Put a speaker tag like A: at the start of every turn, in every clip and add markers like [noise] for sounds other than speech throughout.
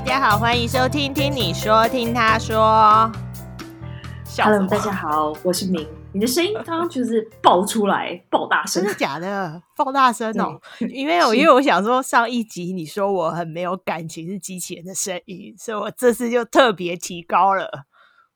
A: 大家好，欢迎收听听你说，听他说。
B: Hello，大家好，我是明。你的声音刚刚就是爆出来，[laughs] 爆大声，
A: 真的假的？爆大声哦！因为我因为我想说，上一集你说我很没有感情，是机器人的声音，所以我这次就特别提高了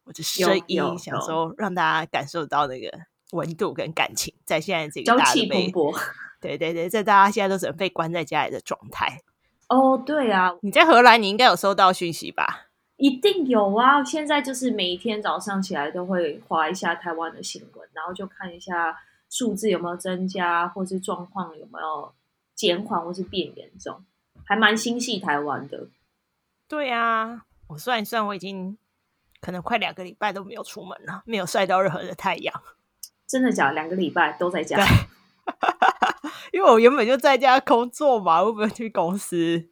A: 我的声音，想说让大家感受到那个温度跟感情，在现在这个大
B: 朝气蓬勃，
A: 对对对，在大家现在都只能被关在家里的状态。
B: 哦，对啊，
A: 你在荷兰，你应该有收到讯息吧？
B: 一定有啊！现在就是每一天早上起来都会划一下台湾的新闻，然后就看一下数字有没有增加，或是状况有没有减缓，或是变严重，还蛮心系台湾的。
A: 对啊，我算一算，我已经可能快两个礼拜都没有出门了，没有晒到任何的太阳。
B: 真的假的？两个礼拜都在家？
A: 对因为我原本就在家工作嘛，我不用去公司。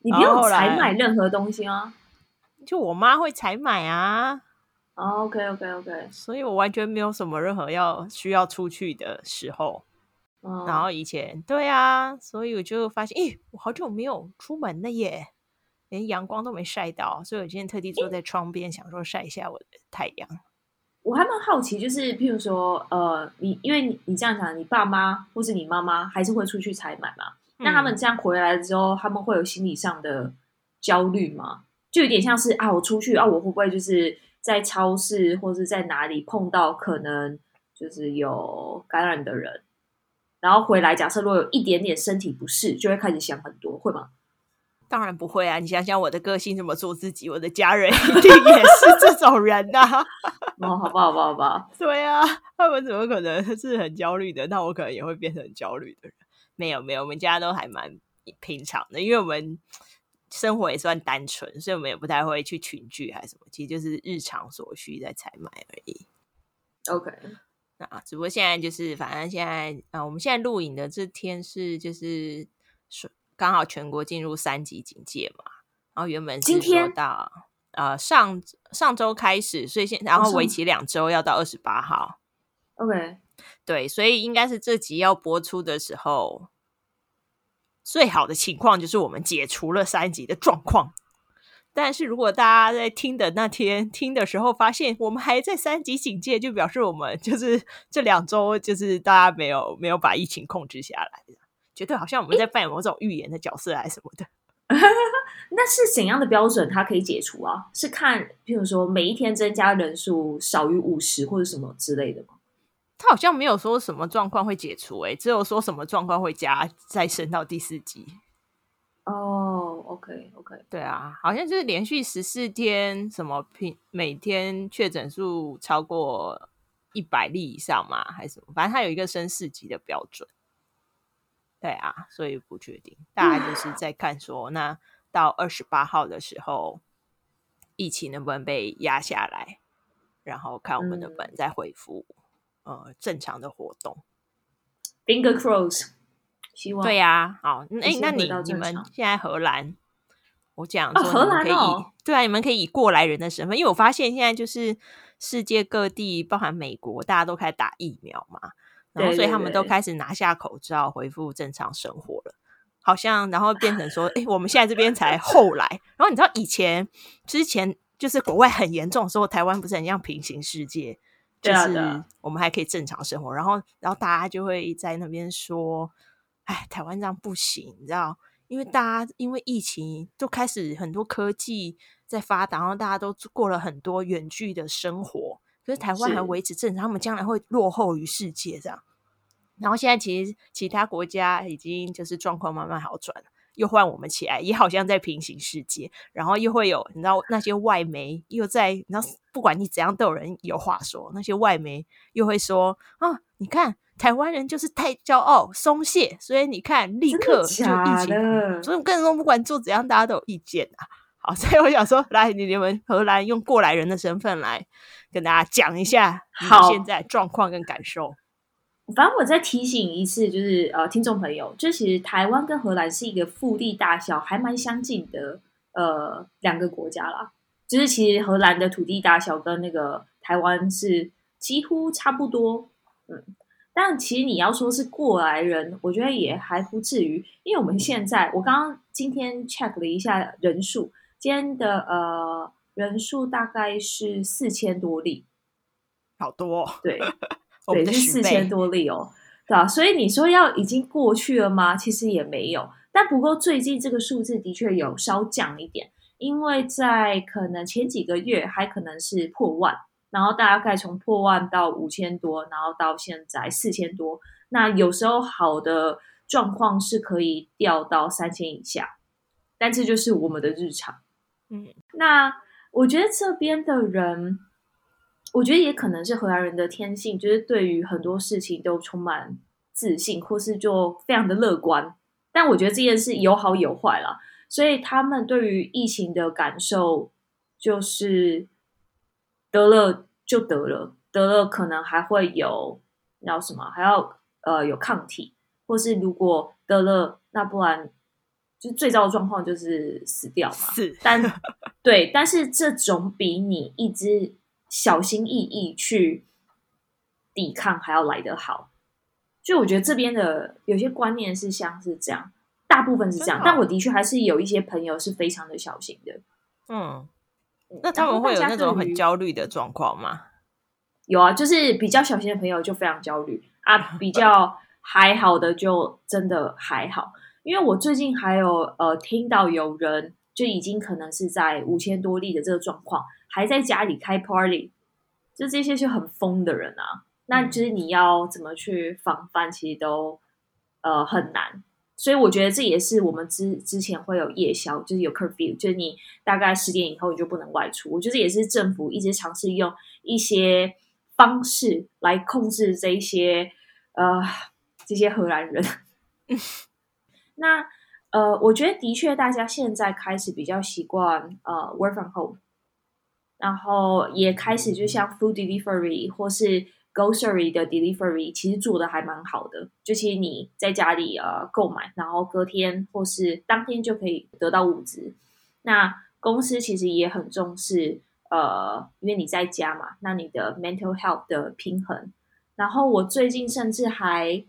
B: 你不用采买任何东西吗？
A: 就我妈会采买啊。
B: Oh, OK OK OK，
A: 所以我完全没有什么任何要需要出去的时候。
B: Oh.
A: 然后以前对啊，所以我就发现，咦，我好久没有出门了耶，连阳光都没晒到，所以我今天特地坐在窗边，想说晒一下我的太阳。
B: 我还蛮好奇，就是譬如说，呃，你因为你你这样讲，你爸妈或是你妈妈还是会出去采买嘛？嗯、那他们这样回来之后，他们会有心理上的焦虑吗？就有点像是啊，我出去啊，我会不会就是在超市或是在哪里碰到可能就是有感染的人，然后回来，假设如果有一点点身体不适，就会开始想很多，会吗？
A: 当然不会啊！你想想我的个性，怎么做自己，我的家人一定也是这种人呐、啊。[laughs]
B: 哦，好吧，好吧，好吧。
A: 对啊，他们怎么可能是很焦虑的？那我可能也会变成很焦虑的人。没有，没有，我们家都还蛮平常的，因为我们生活也算单纯，所以我们也不太会去群聚还是什么，其实就是日常所需在采买而已。
B: OK，
A: 那只不过现在就是，反正现在啊，我们现在录影的这天是就是说。刚好全国进入三级警戒嘛，然后原本是说到呃上上周开始，所以现然后为期两周，要到二十八号。
B: OK，
A: 对，所以应该是这集要播出的时候，最好的情况就是我们解除了三级的状况。但是如果大家在听的那天听的时候，发现我们还在三级警戒，就表示我们就是这两周就是大家没有没有把疫情控制下来。觉得好像我们在扮演某种预言的角色，还是什么的。[laughs]
B: 那是怎样的标准？它可以解除啊？是看，譬如说每一天增加人数少于五十或者什么之类的吗？
A: 他好像没有说什么状况会解除，欸，诶，只有说什么状况会加再升到第四级。
B: 哦，oh，OK，OK，okay, okay.
A: 对啊，好像就是连续十四天，什么平每天确诊数超过一百例以上嘛，还是什么？反正它有一个升四级的标准。对啊，所以不确定，大家就是在看说，那到二十八号的时候，疫情能不能被压下来，然后看我们能不能再恢复、嗯、呃正常的活动。
B: Finger cross，希望
A: 对呀、啊，好，哎，那你你们现在荷兰，我讲说你们可以、
B: 哦哦，
A: 对啊，你们可以以过来人的身份，因为我发现现在就是世界各地，包含美国，大家都开始打疫苗嘛。然后，所以他们都开始拿下口罩，恢复正常生活了。好像，然后变成说，哎，我们现在这边才后来。然后你知道，以前之前就是国外很严重的时候，台湾不是很像平行世界，就是我们还可以正常生活。然后，然后大家就会在那边说，哎，台湾这样不行，你知道？因为大家因为疫情都开始很多科技在发达，然后大家都过了很多远距的生活。可是台湾还维持正常，他们将来会落后于世界这样。然后现在其实其他国家已经就是状况慢慢好转了，又换我们起来，也好像在平行世界。然后又会有你知道那些外媒又在，你知道不管你怎样都有人有话说。那些外媒又会说啊，你看台湾人就是太骄傲松懈，所以你看立刻就疫情。所以我跟你说，不管做怎样，大家都有意见啊。好，所以我想说，来你们荷兰用过来人的身份来。跟大家讲一下你现在状况跟感受。
B: 反正我再提醒一次，就是呃，听众朋友，就其实台湾跟荷兰是一个腹地大小还蛮相近的呃两个国家啦。就是其实荷兰的土地大小跟那个台湾是几乎差不多，嗯。但其实你要说是过来人，我觉得也还不至于，因为我们现在我刚刚今天 check 了一下人数。间的呃人数大概是四千多例，
A: 好多，
B: 对，[laughs] 对，是四千多例哦，对吧？所以你说要已经过去了吗？其实也没有，但不过最近这个数字的确有稍降一点，因为在可能前几个月还可能是破万，然后大概从破万到五千多，然后到现在四千多，那有时候好的状况是可以掉到三千以下。但这就是我们的日常，嗯，那我觉得这边的人，我觉得也可能是荷兰人的天性，就是对于很多事情都充满自信，或是就非常的乐观。但我觉得这件事有好有坏啦，所以他们对于疫情的感受就是得了就得了，得了可能还会有要什么，还要呃有抗体，或是如果得了，那不然。就最糟的状况就是死掉嘛，
A: 是，
B: 但对，但是这种比你一直小心翼翼去抵抗还要来得好。就我觉得这边的有些观念是像是这样，大部分是这样，但我的确还是有一些朋友是非常的小心的。
A: 嗯，那他们会有那种很焦虑的状况吗？
B: 有啊，就是比较小心的朋友就非常焦虑啊，[laughs] 比较还好的就真的还好。因为我最近还有呃听到有人就已经可能是在五千多例的这个状况，还在家里开 party，就这些就很疯的人啊。那就是你要怎么去防范，其实都呃很难。所以我觉得这也是我们之之前会有夜宵，就是有 curfew，就是你大概十点以后你就不能外出。我觉得也是政府一直尝试用一些方式来控制这些呃这些荷兰人。[laughs] 那呃，我觉得的确，大家现在开始比较习惯呃 work from home，然后也开始就像 food delivery 或是 grocery 的 delivery，其实做的还蛮好的。就其实你在家里呃购买，然后隔天或是当天就可以得到物资。那公司其实也很重视呃，因为你在家嘛，那你的 mental health 的平衡。然后我最近甚至还。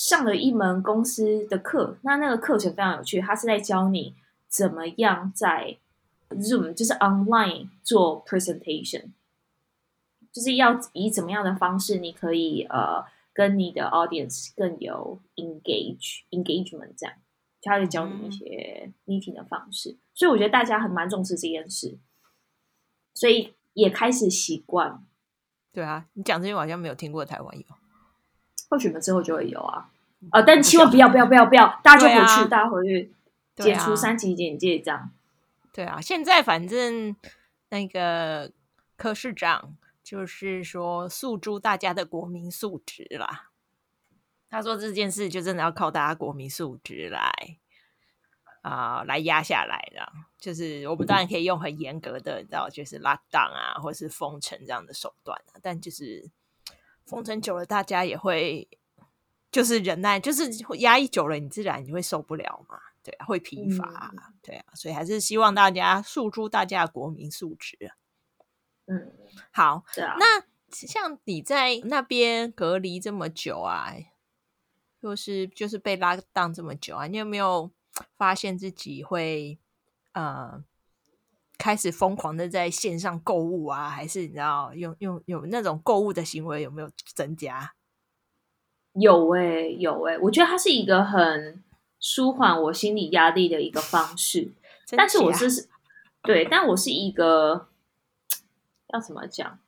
B: 上了一门公司的课，那那个课程非常有趣，他是在教你怎么样在 Zoom 就是 online 做 presentation，就是要以怎么样的方式，你可以呃跟你的 audience 更有 engage engagement 这样，他就教你一些 meeting 的方式，嗯、所以我觉得大家很蛮重视这件事，所以也开始习惯。
A: 对啊，你讲这些我好像没有听过台湾有。
B: 或许我们之后就会有啊，呃，但千万不要不要不要不要，大家就回去，啊、大家回去解除三级警戒这样。
A: 对啊，现在反正那个柯市长就是说诉诸大家的国民素质啦。他说这件事就真的要靠大家国民素质来啊、呃，来压下来的。就是我们当然可以用很严格的，你知道，就是 lockdown 啊，或是封城这样的手段啊，但就是。封城久了，大家也会就是忍耐，就是压抑久了，你自然你会受不了嘛，对，会疲乏，嗯、对啊，所以还是希望大家诉诸大家的国民素质。嗯，好，
B: 啊，
A: 那像你在那边隔离这么久啊，就是就是被拉档这么久啊，你有没有发现自己会呃？开始疯狂的在线上购物啊，还是你知道用用有那种购物的行为有没有增加？
B: 有诶、欸，有诶、欸，我觉得它是一个很舒缓我心理压力的一个方式。[laughs] 但是我是对，但我是一个要怎么讲？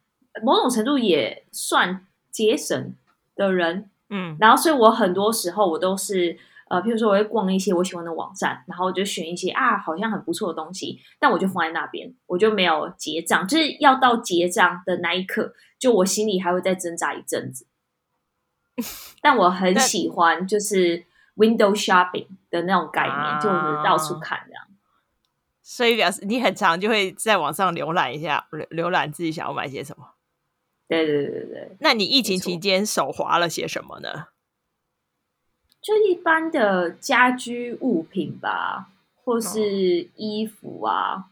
B: 某种程度也算节省的人，嗯，然后所以我很多时候我都是。呃，譬如说，我会逛一些我喜欢的网站，然后我就选一些啊，好像很不错的东西，但我就放在那边，我就没有结账。就是要到结账的那一刻，就我心里还会再挣扎一阵子。[laughs] 但我很喜欢，就是 window shopping 的那种概念，啊、就是到处看这样。
A: 所以表示你很常就会在网上浏览一下，浏览自己想要买些什么。
B: 对对对对。
A: 那你疫情期间手滑了些什么呢？
B: 就一般的家居物品吧，或是衣服啊，哦、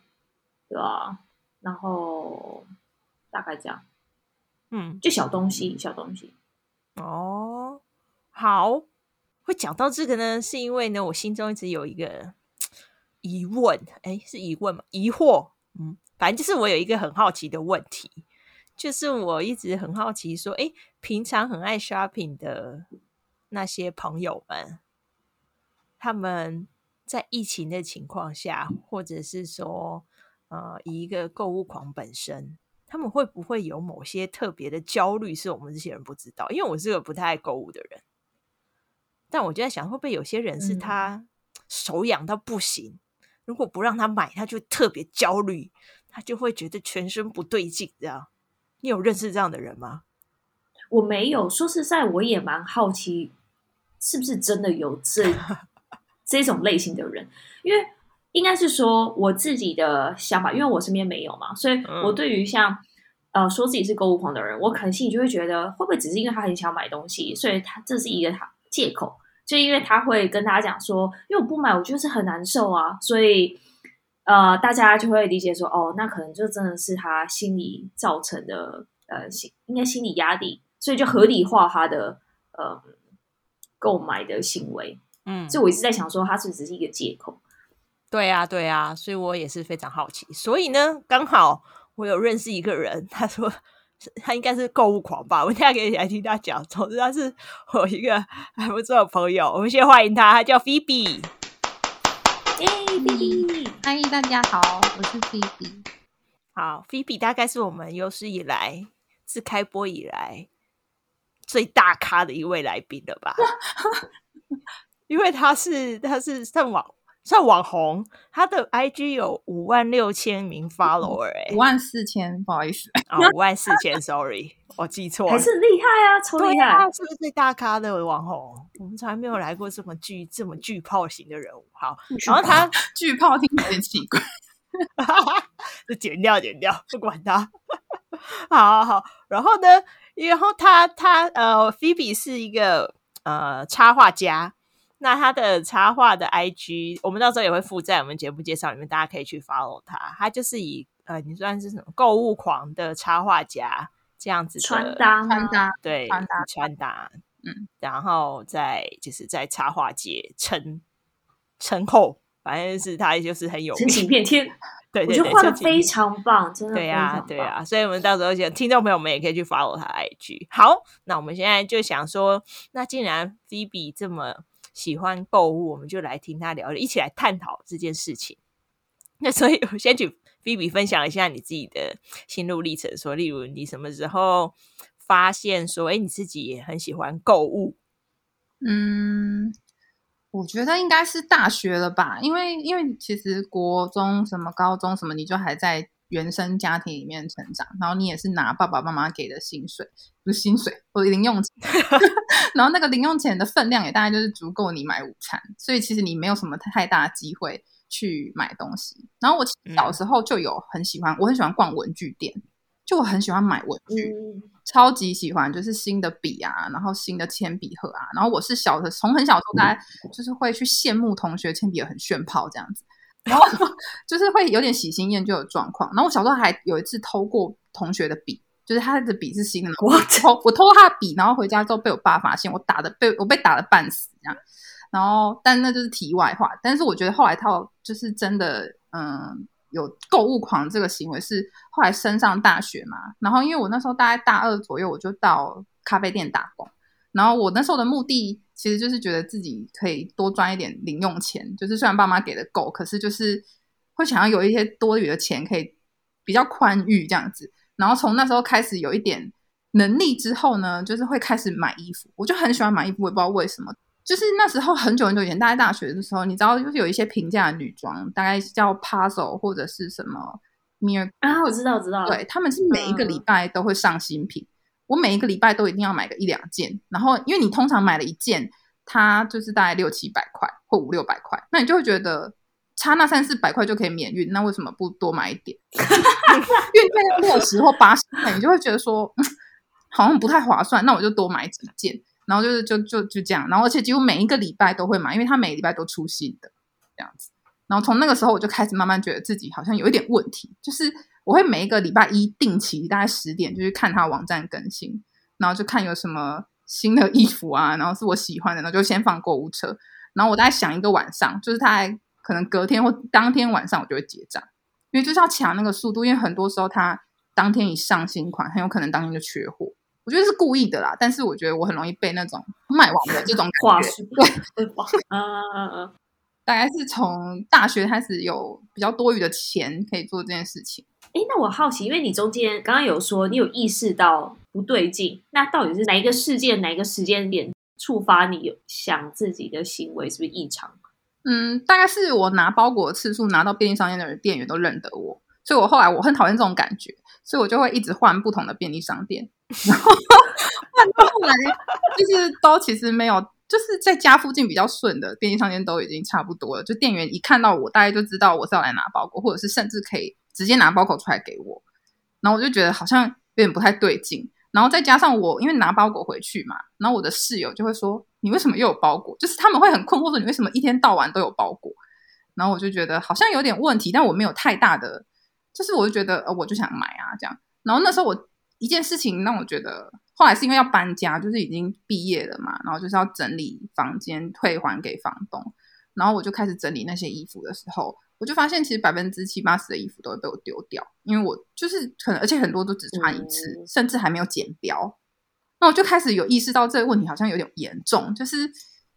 B: 对吧？然后大概这样，嗯，就小东西，小东西。
A: 哦，好，会讲到这个呢，是因为呢，我心中一直有一个 [tsk] 疑问，哎，是疑问吗？疑惑，嗯，反正就是我有一个很好奇的问题，就是我一直很好奇，说，哎，平常很爱 shopping 的那些朋友们，他们在疫情的情况下，或者是说，呃，以一个购物狂本身，他们会不会有某些特别的焦虑，是我们这些人不知道？因为我是个不太爱购物的人，但我就在想，会不会有些人是他手痒到不行？嗯如果不让他买，他就特别焦虑，他就会觉得全身不对劲。这样，你有认识这样的人吗？
B: 我没有。说实在，我也蛮好奇，是不是真的有这这种类型的人？因为应该是说我自己的想法，因为我身边没有嘛，所以我对于像、嗯、呃说自己是购物狂的人，我可能心里就会觉得，会不会只是因为他很想买东西，所以他这是一个他借口。就因为他会跟大家讲说，因为我不买，我就是很难受啊，所以呃，大家就会理解说，哦，那可能就真的是他心理造成的，呃，心应该心理压力，所以就合理化他的呃购买的行为。嗯，所以我一直在想说，他是不是只是一个借口？
A: 对呀，对呀，所以我也是非常好奇。所以呢，刚好我有认识一个人，他说。他应该是购物狂吧？我现在可以来听他讲。总之，他是我一个还不错的朋友。我们先欢迎他，他叫菲比。
C: 耶，菲比！嗨，大家好，我是菲比。
A: 好，菲比大概是我们有史以来自开播以来最大咖的一位来宾了吧？[laughs] 因为他是他是上网。算网红，他的 IG 有五万六千名 follower，哎、欸，
C: 五万四千，不好意思
A: 啊，五万四千，sorry，[laughs] 我记错了，
B: 还是厉害啊，超厉害，
A: 是不是最大咖的网红？我们从来没有来过这么巨、这么巨炮型的人物。好，然后他
C: 巨炮有点奇怪，[laughs]
A: 就剪掉，剪掉，不管他。好好好，然后呢，然后他他呃，Phoebe 是一个呃插画家。那他的插画的 IG，我们到时候也会附在我们节目介绍里面，大家可以去 follow 他。他就是以呃，你算是什么购物狂的插画家这样子的
B: 穿搭，穿搭
A: 对
C: 穿搭
A: 穿搭，嗯，然后在就是在插画界称称后，反正是他就是很有名，
B: 请，遍天。
A: 对，对，对，
B: 我觉得画的非常棒，真的
A: 对呀、啊、对呀、啊。所以我们到时候想听众朋友们也可以去 follow 他的 IG。好，那我们现在就想说，那既然 Phoebe 这么。喜欢购物，我们就来听他聊聊，一起来探讨这件事情。那所以，我先请菲比分享一下你自己的心路历程，说，例如你什么时候发现说，哎，你自己也很喜欢购物？
C: 嗯，我觉得应该是大学了吧，因为因为其实国中什么、高中什么，你就还在。原生家庭里面成长，然后你也是拿爸爸妈妈给的薪水，不是薪水或者零用钱，[laughs] 然后那个零用钱的分量也大概就是足够你买午餐，所以其实你没有什么太大的机会去买东西。然后我小时候就有很喜欢，我很喜欢逛文具店，就我很喜欢买文具，超级喜欢，就是新的笔啊，然后新的铅笔盒啊，然后我是小的从很小时候大概就是会去羡慕同学铅笔盒很炫炮这样子。然后 [laughs] 就是会有点喜新厌旧的状况。然后我小时候还有一次偷过同学的笔，就是他的笔是新的，我偷我偷他的笔，然后回家之后被我爸发现，我打的被我被打的半死这样。然后，但那就是题外话。但是我觉得后来他就是真的，嗯，有购物狂这个行为是后来升上大学嘛。然后因为我那时候大概大二左右，我就到咖啡店打工。然后我那时候的目的其实就是觉得自己可以多赚一点零用钱，就是虽然爸妈给的够，可是就是会想要有一些多余的钱可以比较宽裕这样子。然后从那时候开始有一点能力之后呢，就是会开始买衣服。我就很喜欢买衣服，我也不知道为什么。就是那时候很久很久以前，大概大学的时候，你知道，就是有一些平价的女装，大概叫 Puzzle 或者是什么 Mir
B: 啊，我知道，我知道，
C: 对，他们是每一个礼拜都会上新品。嗯我每一个礼拜都一定要买个一两件，然后因为你通常买了一件，它就是大概六七百块或五六百块，那你就会觉得差那三四百块就可以免运，那为什么不多买一点？[laughs] 运费六十或八十块，你就会觉得说好像不太划算，那我就多买几件，然后就是就就就这样，然后而且几乎每一个礼拜都会买，因为它每个礼拜都出新的这样子，然后从那个时候我就开始慢慢觉得自己好像有一点问题，就是。我会每一个礼拜一定期大概十点就去看他网站更新，然后就看有什么新的衣服啊，然后是我喜欢的，然后就先放购物车，然后我大概想一个晚上，就是他可能隔天或当天晚上我就会结账，因为就是要抢那个速度，因为很多时候他当天一上新款，很有可能当天就缺货。我觉得是故意的啦，但是我觉得我很容易被那种卖完的这种感觉。[laughs] 对，嗯嗯嗯，大概是从大学开始有比较多余的钱可以做这件事情。
B: 哎，那我好奇，因为你中间刚刚有说你有意识到不对劲，那到底是哪一个事件、哪一个时间点触发你有想自己的行为是不是异常？
C: 嗯，大概是我拿包裹的次数，拿到便利商店的店员都认得我，所以我后来我很讨厌这种感觉，所以我就会一直换不同的便利商店，[laughs] 然后换到后来就是都其实没有，就是在家附近比较顺的便利商店都已经差不多了，就店员一看到我，大概就知道我是要来拿包裹，或者是甚至可以。直接拿包裹出来给我，然后我就觉得好像有点不太对劲。然后再加上我因为拿包裹回去嘛，然后我的室友就会说：“你为什么又有包裹？”就是他们会很困惑说：“你为什么一天到晚都有包裹？”然后我就觉得好像有点问题，但我没有太大的，就是我就觉得呃，我就想买啊这样。然后那时候我一件事情让我觉得，后来是因为要搬家，就是已经毕业了嘛，然后就是要整理房间退还给房东，然后我就开始整理那些衣服的时候。我就发现，其实百分之七八十的衣服都会被我丢掉，因为我就是可能，而且很多都只穿一次，嗯、甚至还没有剪标。那我就开始有意识到这个问题好像有点严重，就是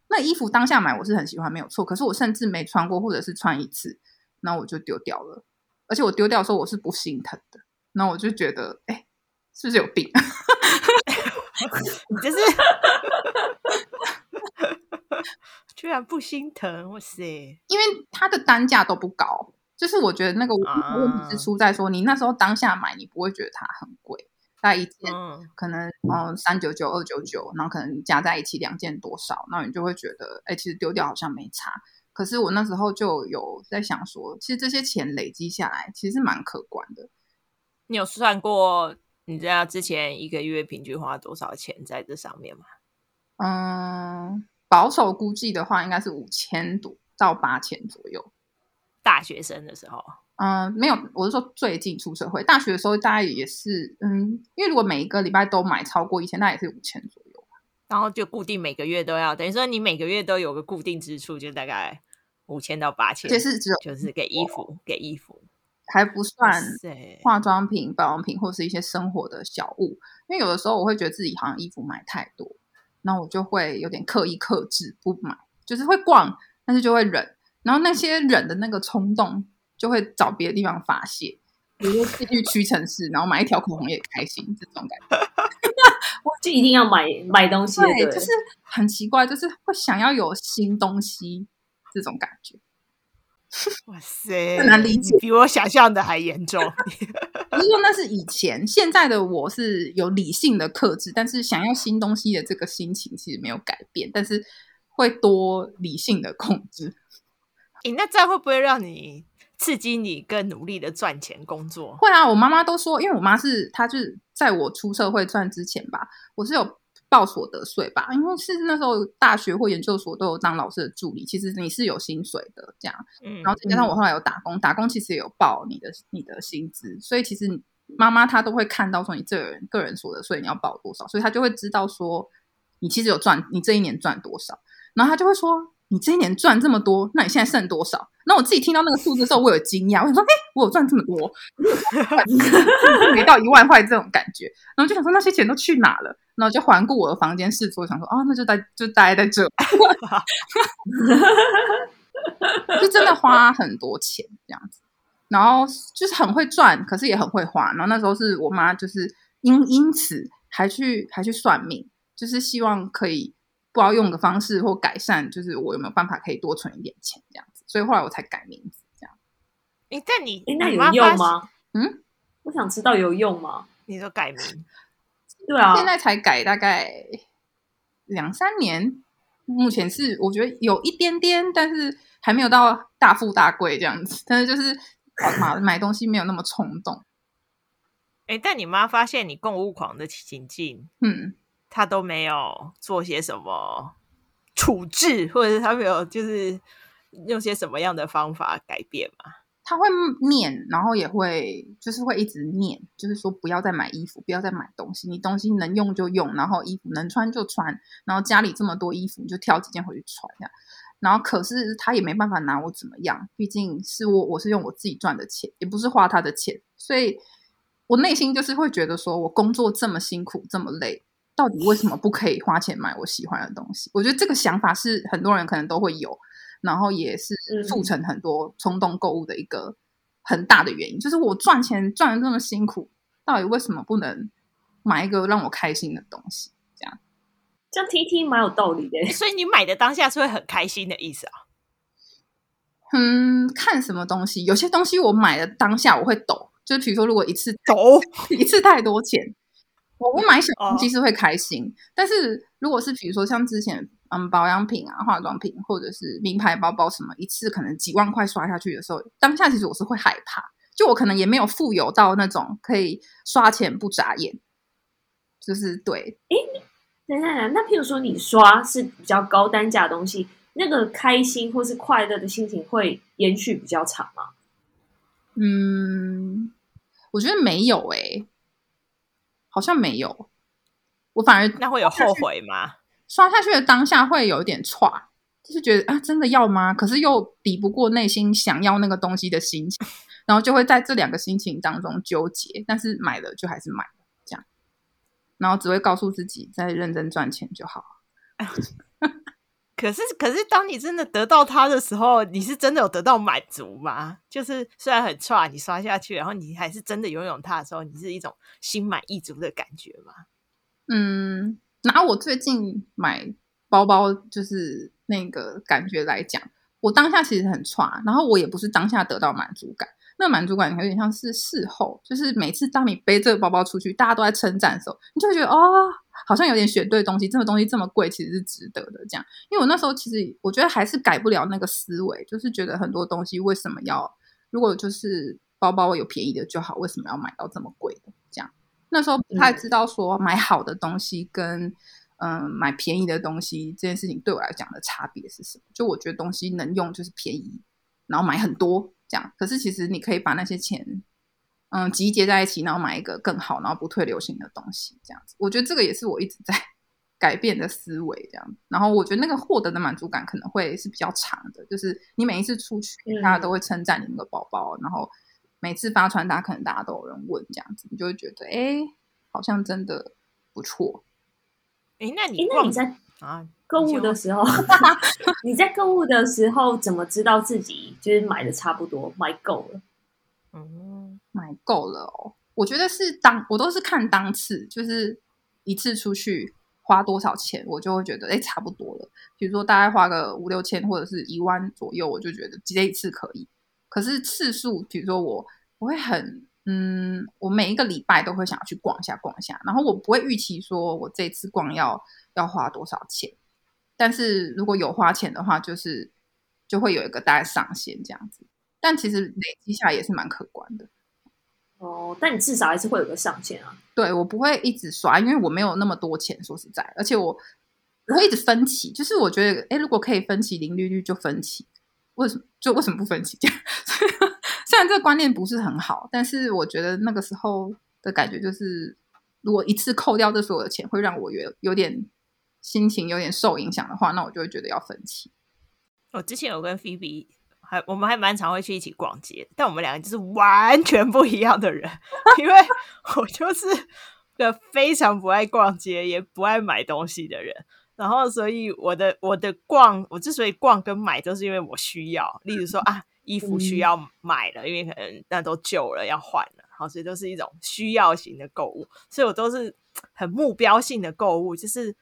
C: 那衣服当下买我是很喜欢，没有错，可是我甚至没穿过，或者是穿一次，那我就丢掉了。而且我丢掉的时候我是不心疼的，那我就觉得，哎，是不是有病？[laughs]
A: 你就是。[laughs] 居然不心疼，哇塞！
C: 因为它的单价都不高，就是我觉得那个问题是出在说，你那时候当下买，你不会觉得它很贵，大概一件可能嗯三九九、二九九，然后可能加在一起两件多少，那你就会觉得，哎，其实丢掉好像没差。可是我那时候就有在想说，其实这些钱累积下来，其实是蛮可观的。
A: 你有算过你知道之前一个月平均花多少钱在这上面吗？
C: 嗯。保守估计的话，应该是五千多到八千左右。
A: 大学生的时候，
C: 嗯，没有，我是说最近出社会。大学的时候大概也是，嗯，因为如果每一个礼拜都买超过一千，那也是五千左右。
A: 然后就固定每个月都要，等于说你每个月都有个固定支出，就大概五千到八千。
C: 就是只有
A: 就是给衣服，给衣服
C: 还不算化妆品、保养品或是一些生活的小物。因为有的时候我会觉得自己好像衣服买太多。那我就会有点刻意克制不买，就是会逛，但是就会忍。然后那些忍的那个冲动，就会找别的地方发泄，比如说去屈臣氏，然后买一条口红也开心，这种感觉。[laughs]
B: 我就一定要买买东西，
C: 对，就是很奇怪，就是会想要有新东西这种感觉。[laughs]
A: 哇塞，
C: 很难理解，
A: 比我想象的还严重。[laughs]
C: 不是说那是以前，现在的我是有理性的克制，但是想要新东西的这个心情其实没有改变，但是会多理性的控制。
A: 欸，那这样会不会让你刺激你更努力的赚钱工作？
C: 会啊，我妈妈都说，因为我妈是她就是在我出社会赚之前吧，我是有。报所得税吧，因为是那时候大学或研究所都有当老师的助理，其实你是有薪水的这样。嗯，然后再加上我后来有打工，打工其实也有报你的你的薪资，所以其实妈妈她都会看到说你这个人个人所得税你要报多少，所以她就会知道说你其实有赚，你这一年赚多少，然后她就会说。你这一年赚这么多，那你现在剩多少？那我自己听到那个数字的时候，我有惊讶，我想说，哎、我有赚这么多，没到一万块这种感觉，然后就想说那些钱都去哪了？然后就环顾我的房间四周，想说，哦，那就待就待在这，[laughs] 就真的花很多钱这样子，然后就是很会赚，可是也很会花。然后那时候是我妈，就是因因此还去还去算命，就是希望可以。不知道用的方式或改善，就是我有没有办法可以多存一点钱这样子，所以后来我才改名字这样。
A: 哎，但你
B: 哎，那有用吗？
C: 嗯，
B: 我想知道有用吗？
A: 你说改名？[laughs]
B: 对啊，
C: 现在才改大概两三年，目前是我觉得有一点点，但是还没有到大富大贵这样子，但是就是买买东西没有那么冲动。
A: 哎，但你妈发现你购物狂的情境，
C: 嗯。
A: 他都没有做些什么处置，或者是他没有就是用些什么样的方法改变嘛？
C: 他会念，然后也会就是会一直念，就是说不要再买衣服，不要再买东西，你东西能用就用，然后衣服能穿就穿，然后家里这么多衣服，你就挑几件回去穿这样。然后可是他也没办法拿我怎么样，毕竟是我我是用我自己赚的钱，也不是花他的钱，所以我内心就是会觉得说，我工作这么辛苦这么累，到底为什么不可以花钱买我喜欢的东西？我觉得这个想法是很多人可能都会有。然后也是促成很多冲动购物的一个很大的原因，嗯、就是我赚钱赚的这么辛苦，到底为什么不能买一个让我开心的东西？这样，
B: 这样听听蛮有道理的。[laughs]
A: 所以你买的当下是会很开心的意思啊？
C: 嗯，看什么东西，有些东西我买的当下我会抖，就是比如说如果一次抖 [laughs] 一次太多钱，我我买小东西是会开心，哦、但是如果是比如说像之前。嗯，保养品啊，化妆品或者是名牌包包什么，一次可能几万块刷下去的时候，当下其实我是会害怕，就我可能也没有富有到那种可以刷钱不眨眼，就是对。哎，等等等，那譬如说你刷是比较高单价的东西，那个开心或是快乐的心情会延续比较长吗？嗯，我觉得没有诶、欸，好像没有，我反而
A: 那会有后悔吗？
C: 刷下去的当下会有一点剉，就是觉得啊，真的要吗？可是又抵不过内心想要那个东西的心情，然后就会在这两个心情当中纠结。但是买了就还是买了，这样，然后只会告诉自己再认真赚钱就好。[laughs]
A: 可是，可是当你真的得到它的时候，你是真的有得到满足吗？就是虽然很差，你刷下去，然后你还是真的拥有它的时候，你是一种心满意足的感觉吗？
C: 嗯。拿我最近买包包就是那个感觉来讲，我当下其实很差，然后我也不是当下得到满足感，那满足感有点像是事后，就是每次当你背这个包包出去，大家都在称赞的时候，你就会觉得哦，好像有点选对东西，这个东西这么贵，其实是值得的这样。因为我那时候其实我觉得还是改不了那个思维，就是觉得很多东西为什么要，如果就是包包有便宜的就好，为什么要买到这么贵的这样？那时候不太知道说买好的东西跟嗯、呃、买便宜的东西这件事情对我来讲的差别是什么？就我觉得东西能用就是便宜，然后买很多这样。可是其实你可以把那些钱嗯集结在一起，然后买一个更好，然后不退流行的东西这样子。我觉得这个也是我一直在 [laughs] 改变的思维这样。然后我觉得那个获得的满足感可能会是比较长的，就是你每一次出去，大家都会称赞你那个包包，然后。每次发传达，可能大家都有人问这样子，你就会觉得，哎，好像真的不错。
A: 哎，那你
B: 那你在啊购物的时候，[laughs] 你在购物的时候怎么知道自己就是买的差不多，买够了？
C: 嗯，买够了哦。我觉得是当我都是看当次，就是一次出去花多少钱，我就会觉得哎，差不多了。比如说大概花个五六千或者是一万左右，我就觉得这一次可以。可是次数，比如说我，我会很，嗯，我每一个礼拜都会想要去逛一下，逛一下。然后我不会预期说我这次逛要要花多少钱，但是如果有花钱的话，就是就会有一个大概上限这样子。但其实累积下来也是蛮可观的。
B: 哦，但你至少还是会有个上限啊。
C: 对，我不会一直刷，因为我没有那么多钱，说实在，而且我我会一直分期，就是我觉得，哎，如果可以分期零利率就分期。为什么就为什么不分期？[laughs] 这样虽然这个观念不是很好，但是我觉得那个时候的感觉就是，如果一次扣掉这所有的钱，会让我有有点心情有点受影响的话，那我就会觉得要分期。
A: 我之前有跟菲比还我们还蛮常会去一起逛街，但我们两个就是完全不一样的人，[laughs] 因为我就是个非常不爱逛街也不爱买东西的人。然后，所以我的我的逛，我之所以逛跟买，都是因为我需要。例如说 [laughs] 啊，衣服需要买了，因为可能那都旧了要换了，好，所以都是一种需要型的购物。所以我都是很目标性的购物，就是。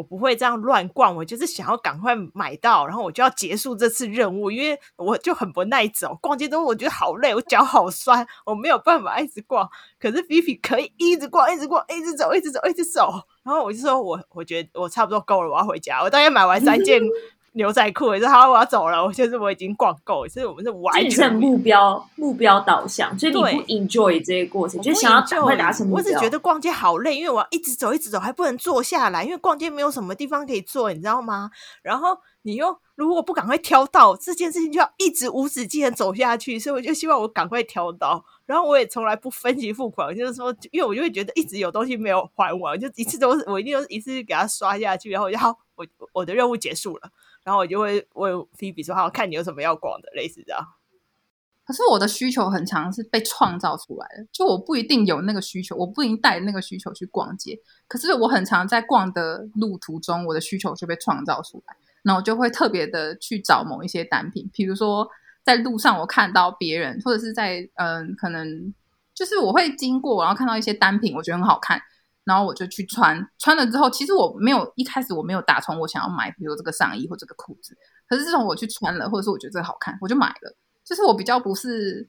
A: 我不会这样乱逛，我就是想要赶快买到，然后我就要结束这次任务，因为我就很不耐走，逛街都我觉得好累，我脚好酸，我没有办法一直逛。可是菲菲可以一直逛，一直逛，一直走，一直走，一直走。然后我就说我我觉得我差不多够了，我要回家。我大概买完三件牛仔裤，也是好，我要走了。我就是我已经逛够，所以我们是完全
B: 目标目标导向，所以你不 enjoy 这些过程，就想要赶快达成目标。
A: 我只觉得逛街好累，因为我要一直走，一直走，还不能坐下来，因为逛街没有什么地方可以坐，你知道吗？然后你又如果不赶快挑到这件事情，就要一直无止境的走下去，所以我就希望我赶快挑到。然后我也从来不分期付款，就是说，因为我就会觉得一直有东西没有还完，就一次都是我一定都是一次给他刷下去，然后然后，我我的任务结束了。然后我就会问菲比说：“好，看你有什么要逛的，类似这样。”
C: 可是我的需求很常是被创造出来的，就我不一定有那个需求，我不一定带那个需求去逛街。可是我很常在逛的路途中，我的需求就被创造出来，那我就会特别的去找某一些单品，比如说在路上我看到别人，或者是在嗯，可能就是我会经过，然后看到一些单品，我觉得很好看。然后我就去穿，穿了之后，其实我没有一开始我没有打从我想要买，比如这个上衣或这个裤子。可是自从我去穿了，或者是我觉得这个好看，我就买了。就是我比较不是，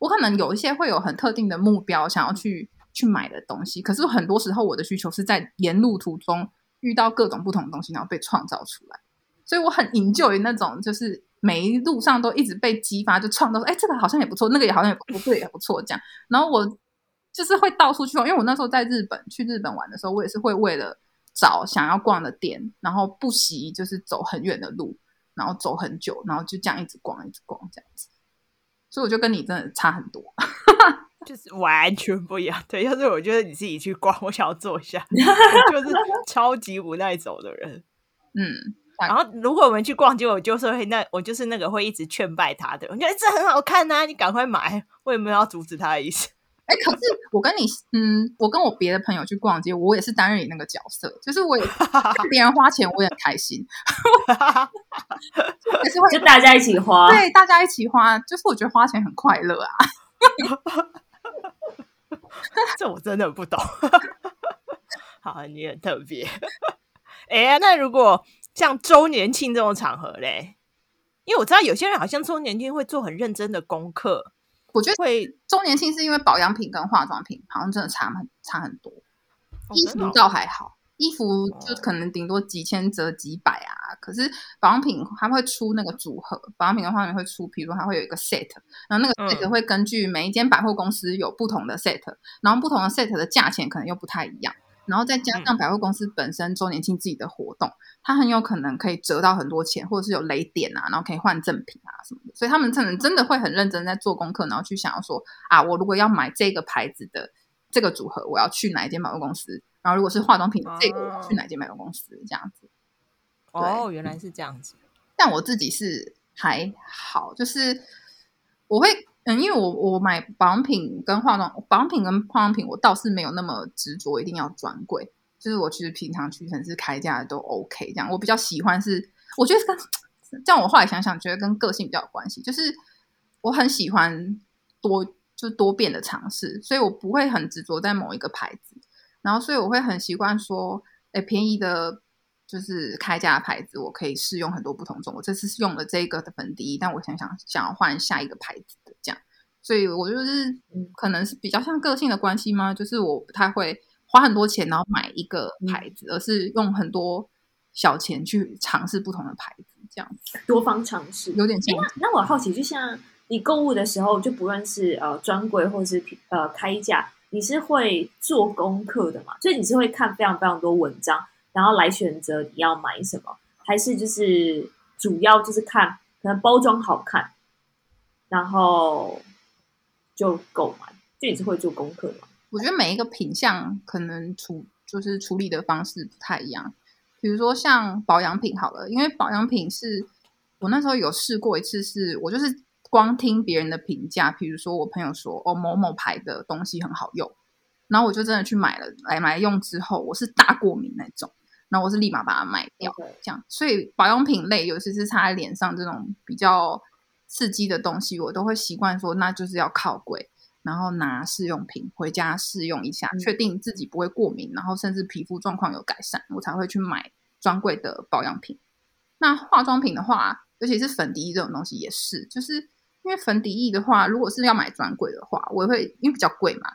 C: 我可能有一些会有很特定的目标想要去去买的东西。可是很多时候我的需求是在沿路途中遇到各种不同的东西，然后被创造出来。所以我很 enjoy 那种，就是每一路上都一直被激发，就创造说，哎，这个好像也不错，那个也好像也不错，也不错这样。然后我。就是会到处去逛，因为我那时候在日本去日本玩的时候，我也是会为了找想要逛的店，然后不惜就是走很远的路，然后走很久，然后就这样一直逛，一直逛这样子。所以我就跟你真的差很多，[laughs]
A: 就是完全不一样。对，要是我觉得你自己去逛，我想要坐下，[laughs] 就是超级无奈走的人。
C: 嗯，
A: 然后如果我们去逛街，我就是会那我就是那个会一直劝败他的，我觉得这很好看呐、啊，你赶快买。我也没有要阻止他的意思。
C: 哎，可是我跟你，嗯，我跟我别的朋友去逛街，我也是担任你那个角色，就是我也 [laughs] 看别人花钱，我也很开心，[laughs]
B: 也是会就大家一起花，
C: 对，大家一起花，就是我觉得花钱很快乐啊。[laughs]
A: 这我真的不懂。好，你很特别。哎，那如果像周年庆这种场合嘞，因为我知道有些人好像周年庆会做很认真的功课。
C: 我觉得会周年庆是因为保养品跟化妆品好像真的差很差很多，衣服倒还好，衣服就可能顶多几千折几百啊。可是保养品它会出那个组合，保养品的话你会出，比如说还会有一个 set，然后那个 set 会根据每一间百货公司有不同的 set，然后不同的 set 的价钱可能又不太一样。然后再加上百货公司本身周年庆自己的活动，嗯、它很有可能可以折到很多钱，或者是有雷点啊，然后可以换赠品啊什么的。所以他们可能真的会很认真在做功课，然后去想要说啊，我如果要买这个牌子的这个组合，我要去哪一间百货公司？然后如果是化妆品的这个，我要去哪一间百货公司？这样子。
A: 哦，原来是这样子。
C: 但我自己是还好，就是。嗯，因为我我买保养品跟化妆保养品跟化妆品，我倒是没有那么执着，一定要专柜。就是我其实平常屈臣氏开价都 OK，这样我比较喜欢是，我觉得跟这样我后来想想，觉得跟个性比较有关系。就是我很喜欢多就多变的尝试，所以我不会很执着在某一个牌子。然后，所以我会很习惯说，哎，便宜的。就是开价牌子，我可以试用很多不同种。我这次是用了这个的粉底液，但我想想想要换下一个牌子的这样，所以我就是可能是比较像个性的关系吗？就是我不太会花很多钱然后买一个牌子，而是用很多小钱去尝试不同的牌子，这样子
B: 多方尝试，
C: 有点像。
B: 那那我好奇，就像你购物的时候，就不论是呃专柜或是呃开价，你是会做功课的嘛？所以你是会看非常非常多文章。然后来选择你要买什么，还是就是主要就是看可能包装好看，然后就购买。这也是会做功课嘛？
C: 我觉得每一个品相可能处就是处理的方式不太一样。比如说像保养品好了，因为保养品是我那时候有试过一次，是我就是光听别人的评价，比如说我朋友说哦某某牌的东西很好用，然后我就真的去买了，来买用之后我是大过敏那种。那我是立马把它卖掉.这样。所以保养品类，尤其是擦在脸上这种比较刺激的东西，我都会习惯说，那就是要靠柜，然后拿试用品回家试用一下，嗯、确定自己不会过敏，然后甚至皮肤状况有改善，我才会去买专柜的保养品。那化妆品的话，尤其是粉底液这种东西，也是，就是因为粉底液的话，如果是要买专柜的话，我也会因为比较贵嘛。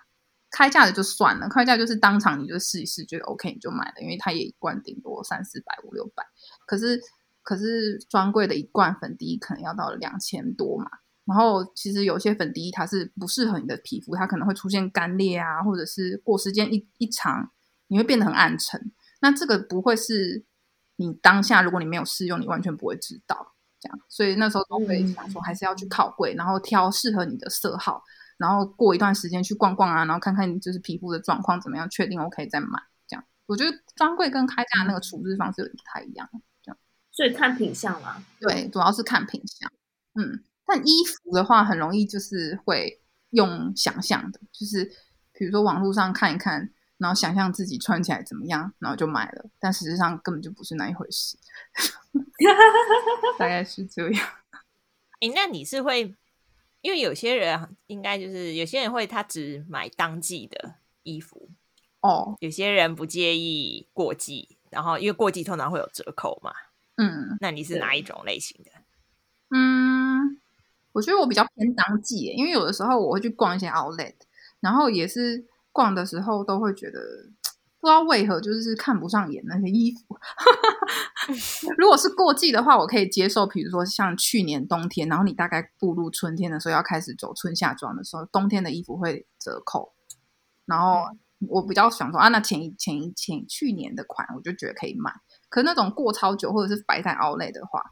C: 开价的就算了，开价就是当场你就试一试，觉得 OK 你就买了，因为它也一罐顶多三四百五六百。可是可是专柜的一罐粉底液可能要到两千多嘛。然后其实有些粉底液它是不适合你的皮肤，它可能会出现干裂啊，或者是过时间一一长，你会变得很暗沉。那这个不会是你当下如果你没有试用，你完全不会知道这样。所以那时候都会想说，还是要去靠柜，然后挑适合你的色号，然后过一段时间去逛逛啊，然后看看你就是皮肤的状况怎么样，确定 OK 再买。这样，我觉得专柜跟开价那个处置方式有点不太一样。这样，
B: 所以看品相嘛，
C: 对，主要是看品相，嗯。但衣服的话，很容易就是会用想象的，就是比如说网络上看一看，然后想象自己穿起来怎么样，然后就买了。但实际上根本就不是那一回事，[laughs] 大概是这样。[laughs]
A: 哎，那你是会，因为有些人应该就是有些人会他只买当季的衣服
C: 哦，
A: 有些人不介意过季，然后因为过季通常会有折扣嘛。
C: 嗯，
A: 那你是哪一种类型的？
C: 嗯。我觉得我比较偏当季，因为有的时候我会去逛一些 outlet，然后也是逛的时候都会觉得不知道为何就是看不上眼那些衣服。[laughs] 如果是过季的话，我可以接受，比如说像去年冬天，然后你大概步入春天的时候要开始走春夏装的时候，冬天的衣服会折扣，然后我比较想说啊，那前一前一前去年的款我就觉得可以买，可是那种过超久或者是白在 outlet 的话。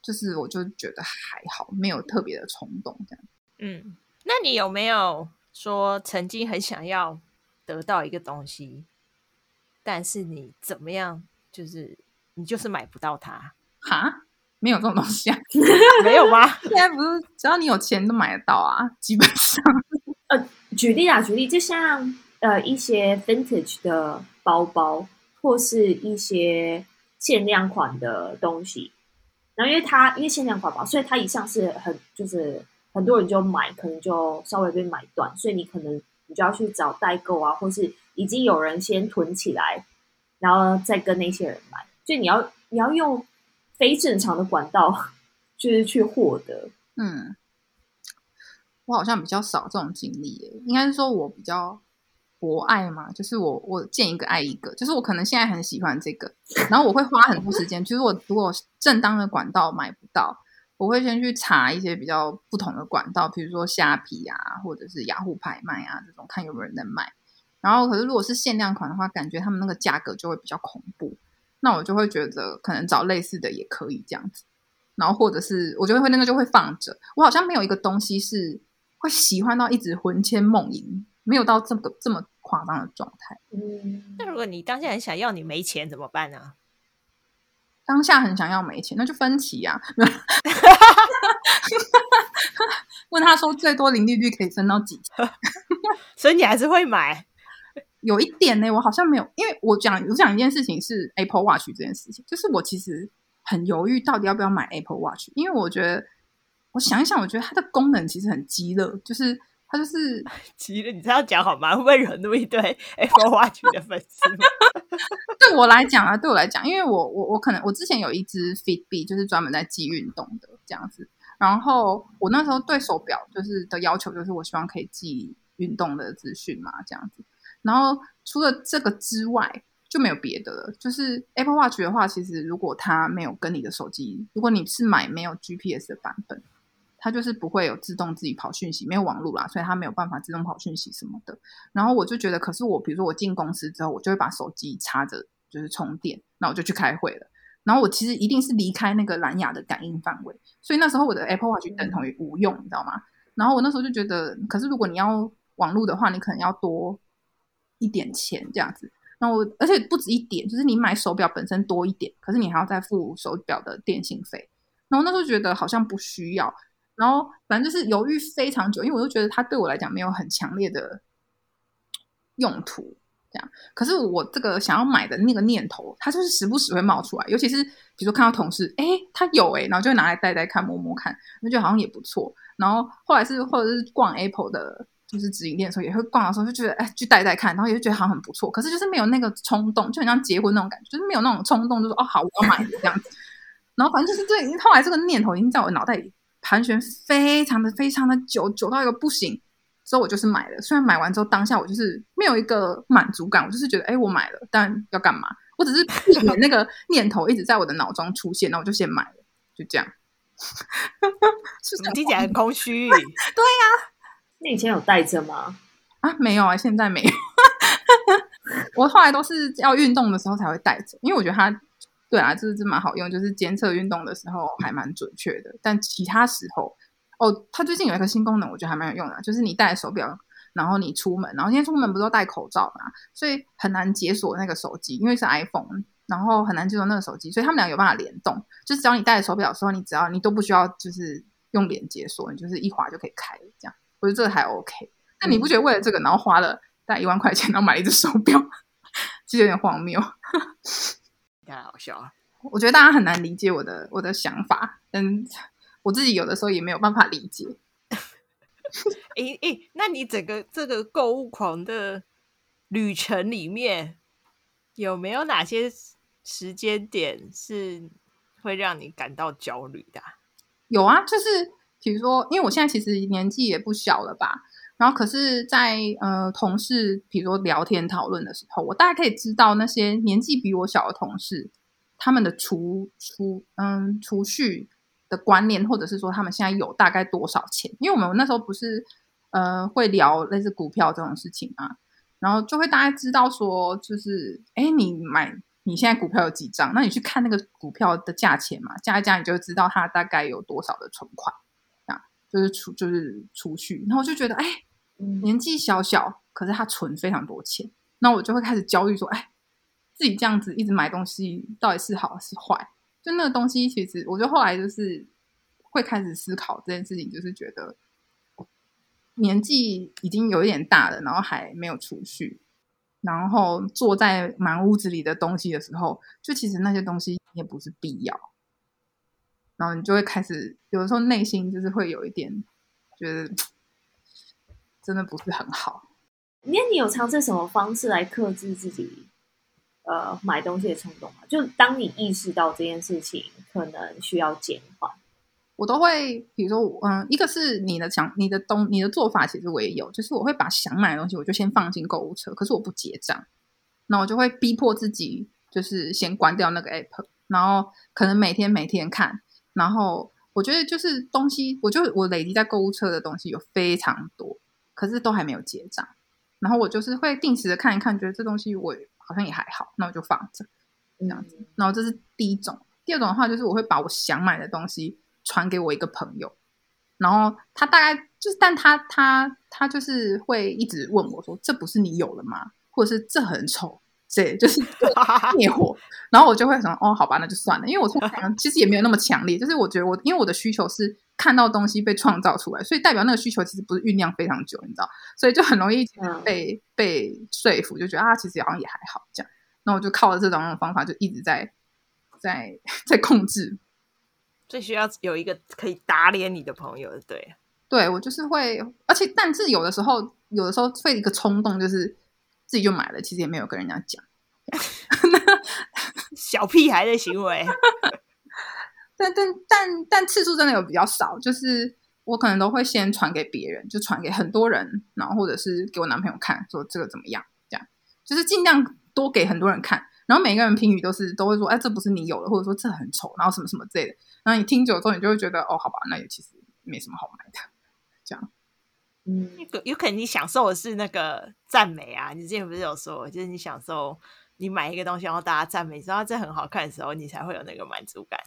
C: 就是我就觉得还好，没有特别的冲动这样。
A: 嗯，那你有没有说曾经很想要得到一个东西，但是你怎么样，就是你就是买不到它？
C: 哈，没有这种东西啊？[laughs]
A: 没有吗？
C: 现在不是只要你有钱都买得到啊，基本上。[laughs]
B: 呃，举例啊，举例，就像呃一些 vintage 的包包，或是一些限量款的东西。然后因为它因为限量款嘛，所以它一向是很就是很多人就买，可能就稍微被买断，所以你可能你就要去找代购啊，或是已经有人先囤起来，然后再跟那些人买，所以你要你要用非正常的管道 [laughs] 就是去获得。
C: 嗯，我好像比较少这种经历耶，应该是说我比较。博爱嘛，就是我我见一个爱一个，就是我可能现在很喜欢这个，然后我会花很多时间。[laughs] 就是我如果正当的管道买不到，我会先去查一些比较不同的管道，比如说虾皮啊，或者是雅虎拍卖啊这种，看有没有人在卖。然后可是如果是限量款的话，感觉他们那个价格就会比较恐怖，那我就会觉得可能找类似的也可以这样子。然后或者是我觉得会那个就会放着，我好像没有一个东西是会喜欢到一直魂牵梦萦。没有到这个这么夸张的状态。
A: 嗯，那如果你当下很想要，你没钱怎么办呢？
C: 当下很想要没钱，那就分期呀、啊。[laughs] 问他说最多零利率可以分到几钱？[laughs]
A: 所以你还是会买？
C: 有一点呢，我好像没有，因为我讲我讲一件事情是 Apple Watch 这件事情，就是我其实很犹豫到底要不要买 Apple Watch，因为我觉得我想一想，我觉得它的功能其实很鸡肋，就是。它就是，[laughs]
A: 鸡肋你这样讲好吗？会不会惹怒一堆 [laughs] Apple Watch 的粉丝？[laughs]
C: 对我来讲啊，对我来讲，因为我我我可能我之前有一只 Fitbit，就是专门在记运动的这样子。然后我那时候对手表就是的要求，就是我希望可以记运动的资讯嘛，这样子。然后除了这个之外，就没有别的了。就是 Apple Watch 的话，其实如果它没有跟你的手机，如果你是买没有 GPS 的版本。它就是不会有自动自己跑讯息，没有网络啦，所以它没有办法自动跑讯息什么的。然后我就觉得，可是我比如说我进公司之后，我就会把手机插着，就是充电，那我就去开会了。然后我其实一定是离开那个蓝牙的感应范围，所以那时候我的 Apple Watch 等同于无用，你知道吗？然后我那时候就觉得，可是如果你要网络的话，你可能要多一点钱这样子。那我而且不止一点，就是你买手表本身多一点，可是你还要再付手表的电信费。然后那时候觉得好像不需要。然后反正就是犹豫非常久，因为我就觉得它对我来讲没有很强烈的用途，这样。可是我这个想要买的那个念头，它就是时不时会冒出来，尤其是比如说看到同事，哎，他有哎，然后就会拿来戴戴看，摸摸看，那就好像也不错。然后后来是或者是逛 Apple 的，就是直营店的时候，也会逛的时候就觉得，哎，去戴戴看，然后也会觉得好像很不错。可是就是没有那个冲动，就很像结婚那种感觉，就是没有那种冲动，就是哦，好，我要买这样子。然后反正就是对，后来这个念头已经在我脑袋里。盘旋非常的非常的久，久到一个不行，所以我就是买了。虽然买完之后当下我就是没有一个满足感，我就是觉得，哎，我买了，但要干嘛？我只是避免那个念头一直在我的脑中出现，那我就先买了，就这样。[laughs]
A: 听起来很空虚。[laughs] 对
C: 呀、啊，
B: 那以前有带着吗？
C: 啊，没有啊，现在没有。[laughs] 我后来都是要运动的时候才会带着，因为我觉得它，对啊，就是这蛮好用，就是监测运动的时候还蛮准确的。但其他时候，哦，它最近有一个新功能，我觉得还蛮有用的，就是你戴手表，然后你出门，然后现在出门不都戴口罩嘛，所以很难解锁那个手机，因为是 iPhone，然后很难解锁那个手机，所以他们俩有办法联动，就是只要你戴着手表的时候，你只要你都不需要就是用脸解锁，你就是一滑就可以开，这样，我觉得这个还 OK。那你不觉得为了这个，然后花了大概一万块钱，然后买了一只手表，[laughs] 其实有点荒谬？
A: 太好笑了。
C: 我觉得大家很难理解我的我的想法，嗯，我自己有的时候也没有办法理解。[laughs]
A: 诶诶，那你整个这个购物狂的旅程里面，有没有哪些时间点是会让你感到焦虑的？
C: 有啊，就是比如说，因为我现在其实年纪也不小了吧。然后，可是在，呃同事，比如说聊天讨论的时候，我大概可以知道那些年纪比我小的同事，他们的储储嗯储蓄的观念，或者是说他们现在有大概多少钱？因为我们那时候不是呃会聊类似股票这种事情嘛，然后就会大概知道说，就是哎，你买你现在股票有几张？那你去看那个股票的价钱嘛，加一加，你就知道它大概有多少的存款，就是储就是储蓄。然后我就觉得，哎。年纪小小，可是他存非常多钱，那我就会开始焦虑，说：“哎，自己这样子一直买东西，到底是好是坏？”就那个东西，其实我觉得后来就是会开始思考这件事情，就是觉得年纪已经有一点大了，然后还没有储蓄，然后坐在满屋子里的东西的时候，就其实那些东西也不是必要，然后你就会开始有的时候内心就是会有一点觉得。真的不是很好。
B: 那你有尝试什么方式来克制自己，呃，买东西的冲动吗？就当你意识到这件事情可能需要减缓，
C: 我都会，比如说，嗯，一个是你的想，你的东，你的做法，其实我也有，就是我会把想买的东西，我就先放进购物车，可是我不结账，那我就会逼迫自己，就是先关掉那个 app，然后可能每天每天看，然后我觉得就是东西，我就我累积在购物车的东西有非常多。可是都还没有结账，然后我就是会定时的看一看，觉得这东西我好像也还好，那我就放着这样子。然后这是第一种，第二种的话就是我会把我想买的东西传给我一个朋友，然后他大概就是，但他他他就是会一直问我说：“这不是你有了吗？”或者是“这很丑”。对，就是 [laughs] 灭火，然后我就会想，哦，好吧，那就算了，因为我通常 [laughs] 其实也没有那么强烈，就是我觉得我，因为我的需求是看到东西被创造出来，所以代表那个需求其实不是酝酿非常久，你知道，所以就很容易被、嗯、被说服，就觉得啊，其实好像也还好这样，那我就靠着这种方法，就一直在在 [laughs] 在控制，
A: 最需要有一个可以打脸你的朋友，对，
C: 对我就是会，而且但是有的时候，有的时候会一个冲动就是。自己就买了，其实也没有跟人家讲，[laughs]
A: 小屁孩的行为。[laughs]
C: 但但但但次数真的有比较少，就是我可能都会先传给别人，就传给很多人，然后或者是给我男朋友看，说这个怎么样，这样就是尽量多给很多人看，然后每个人评语都是都会说，哎，这不是你有的，或者说这很丑，然后什么什么之类的。然后你听久之后，你就会觉得，哦，好吧，那也其实没什么好买的。
A: 嗯，有有可能你享受的是那个赞美啊！你之前不是有说，就是你享受你买一个东西，然后大家赞美，你知道这很好看的时候，你才会有那个满足感。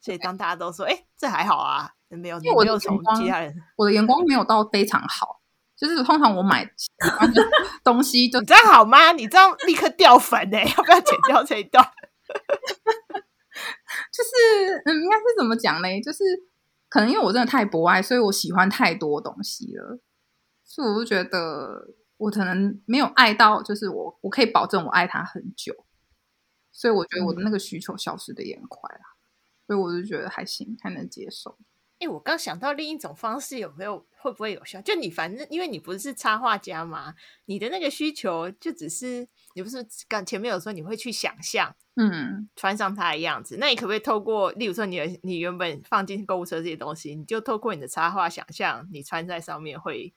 A: 所以当大家都说，哎、欸，这还好啊，没有，我没有从其他人，
C: 我的眼光没有到非常好，就是通常我买东西就，
A: 你这样好吗？你这样立刻掉粉哎、欸，要不要剪掉这一段？[laughs]
C: 就是嗯，应该是怎么讲呢？就是。可能因为我真的太博爱，所以我喜欢太多东西了，所以我就觉得我可能没有爱到，就是我我可以保证我爱他很久，所以我觉得我的那个需求消失的也很快啦，所以我就觉得还行，还能接受。
A: 哎，我刚想到另一种方式，有没有会不会有效？就你反正因为你不是插画家嘛，你的那个需求就只是你不是刚前面有说你会去想象。嗯，穿上它的样子，那你可不可以透过，例如说你的你原本放进购物车这些东西，你就透过你的插画想象，你穿在上面会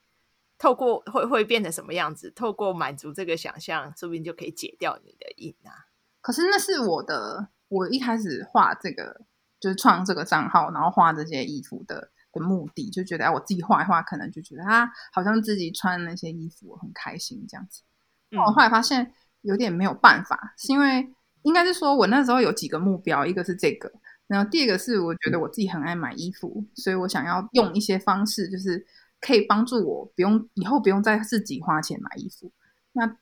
A: 透过会会变成什么样子？透过满足这个想象，说不定就可以解掉你的瘾啊。
C: 可是那是我的，我一开始画这个就是创这个账号，然后画这些衣服的的目的，就觉得哎，我自己画一画，可能就觉得啊，好像自己穿那些衣服很开心这样子。我后来发现有点没有办法，是因为应该是说我那时候有几个目标，一个是这个，然后第二个是我觉得我自己很爱买衣服，所以我想要用一些方式，就是可以帮助我不用以后不用再自己花钱买衣服。那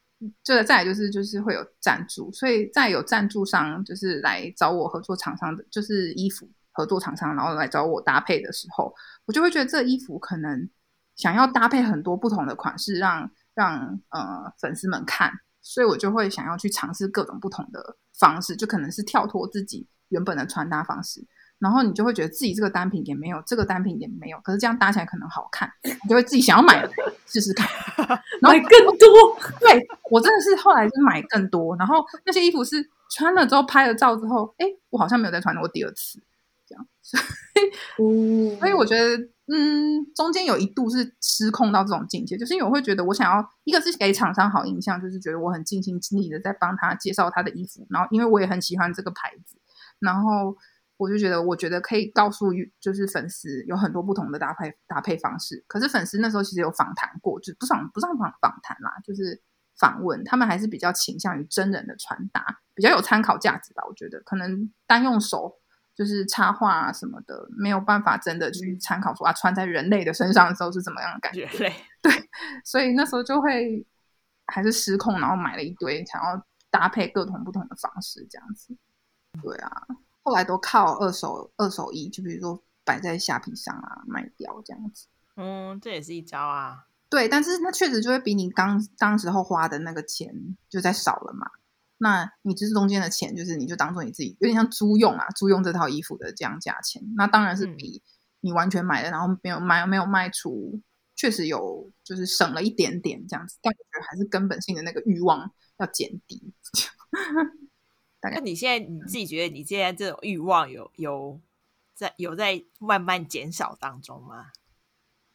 C: 这个再来就是就是会有赞助，所以再有赞助商就是来找我合作厂商的，就是衣服合作厂商，然后来找我搭配的时候，我就会觉得这衣服可能想要搭配很多不同的款式，让让呃粉丝们看，所以我就会想要去尝试各种不同的方式，就可能是跳脱自己原本的穿搭方式。然后你就会觉得自己这个单品也没有，这个单品也没有，可是这样搭起来可能好看，你就会自己想要买 [laughs] 试试看，[laughs] 然后
B: 买更多。[laughs]
C: 对，我真的是后来是买更多，然后那些衣服是穿了之后拍了照之后，哎，我好像没有再穿过第二次，这样。[laughs] 所以，嗯、所以我觉得，嗯，中间有一度是失控到这种境界，就是因为我会觉得我想要一个是给厂商好印象，就是觉得我很尽心尽力的在帮他介绍他的衣服，然后因为我也很喜欢这个牌子，然后。我就觉得，我觉得可以告诉就是粉丝有很多不同的搭配搭配方式。可是粉丝那时候其实有访谈过，就不算不算访访谈啦，就是访问，他们还是比较倾向于真人的传达，比较有参考价值吧。我觉得可能单用手就是插画啊什么的，没有办法真的去参考说啊，穿在人类的身上的时候是怎么样的感觉。对，对，所以那时候就会还是失控，然后买了一堆，想要搭配各种不同的方式这样子。对啊。后来都靠二手二手衣，就比如说摆在虾皮上啊，卖掉这样子。
A: 嗯，这也是一招啊。
C: 对，但是那确实就会比你刚当时候花的那个钱就再少了嘛。那你就是中间的钱，就是你就当做你自己有点像租用啊，租用这套衣服的这样价钱。那当然是比你完全买的，然后没有卖没有卖出，确实有就是省了一点点这样子。但我觉得还是根本性的那个欲望要减低。[laughs]
A: 那你现在你自己觉得你现在这种欲望有有在有在慢慢减少当中吗？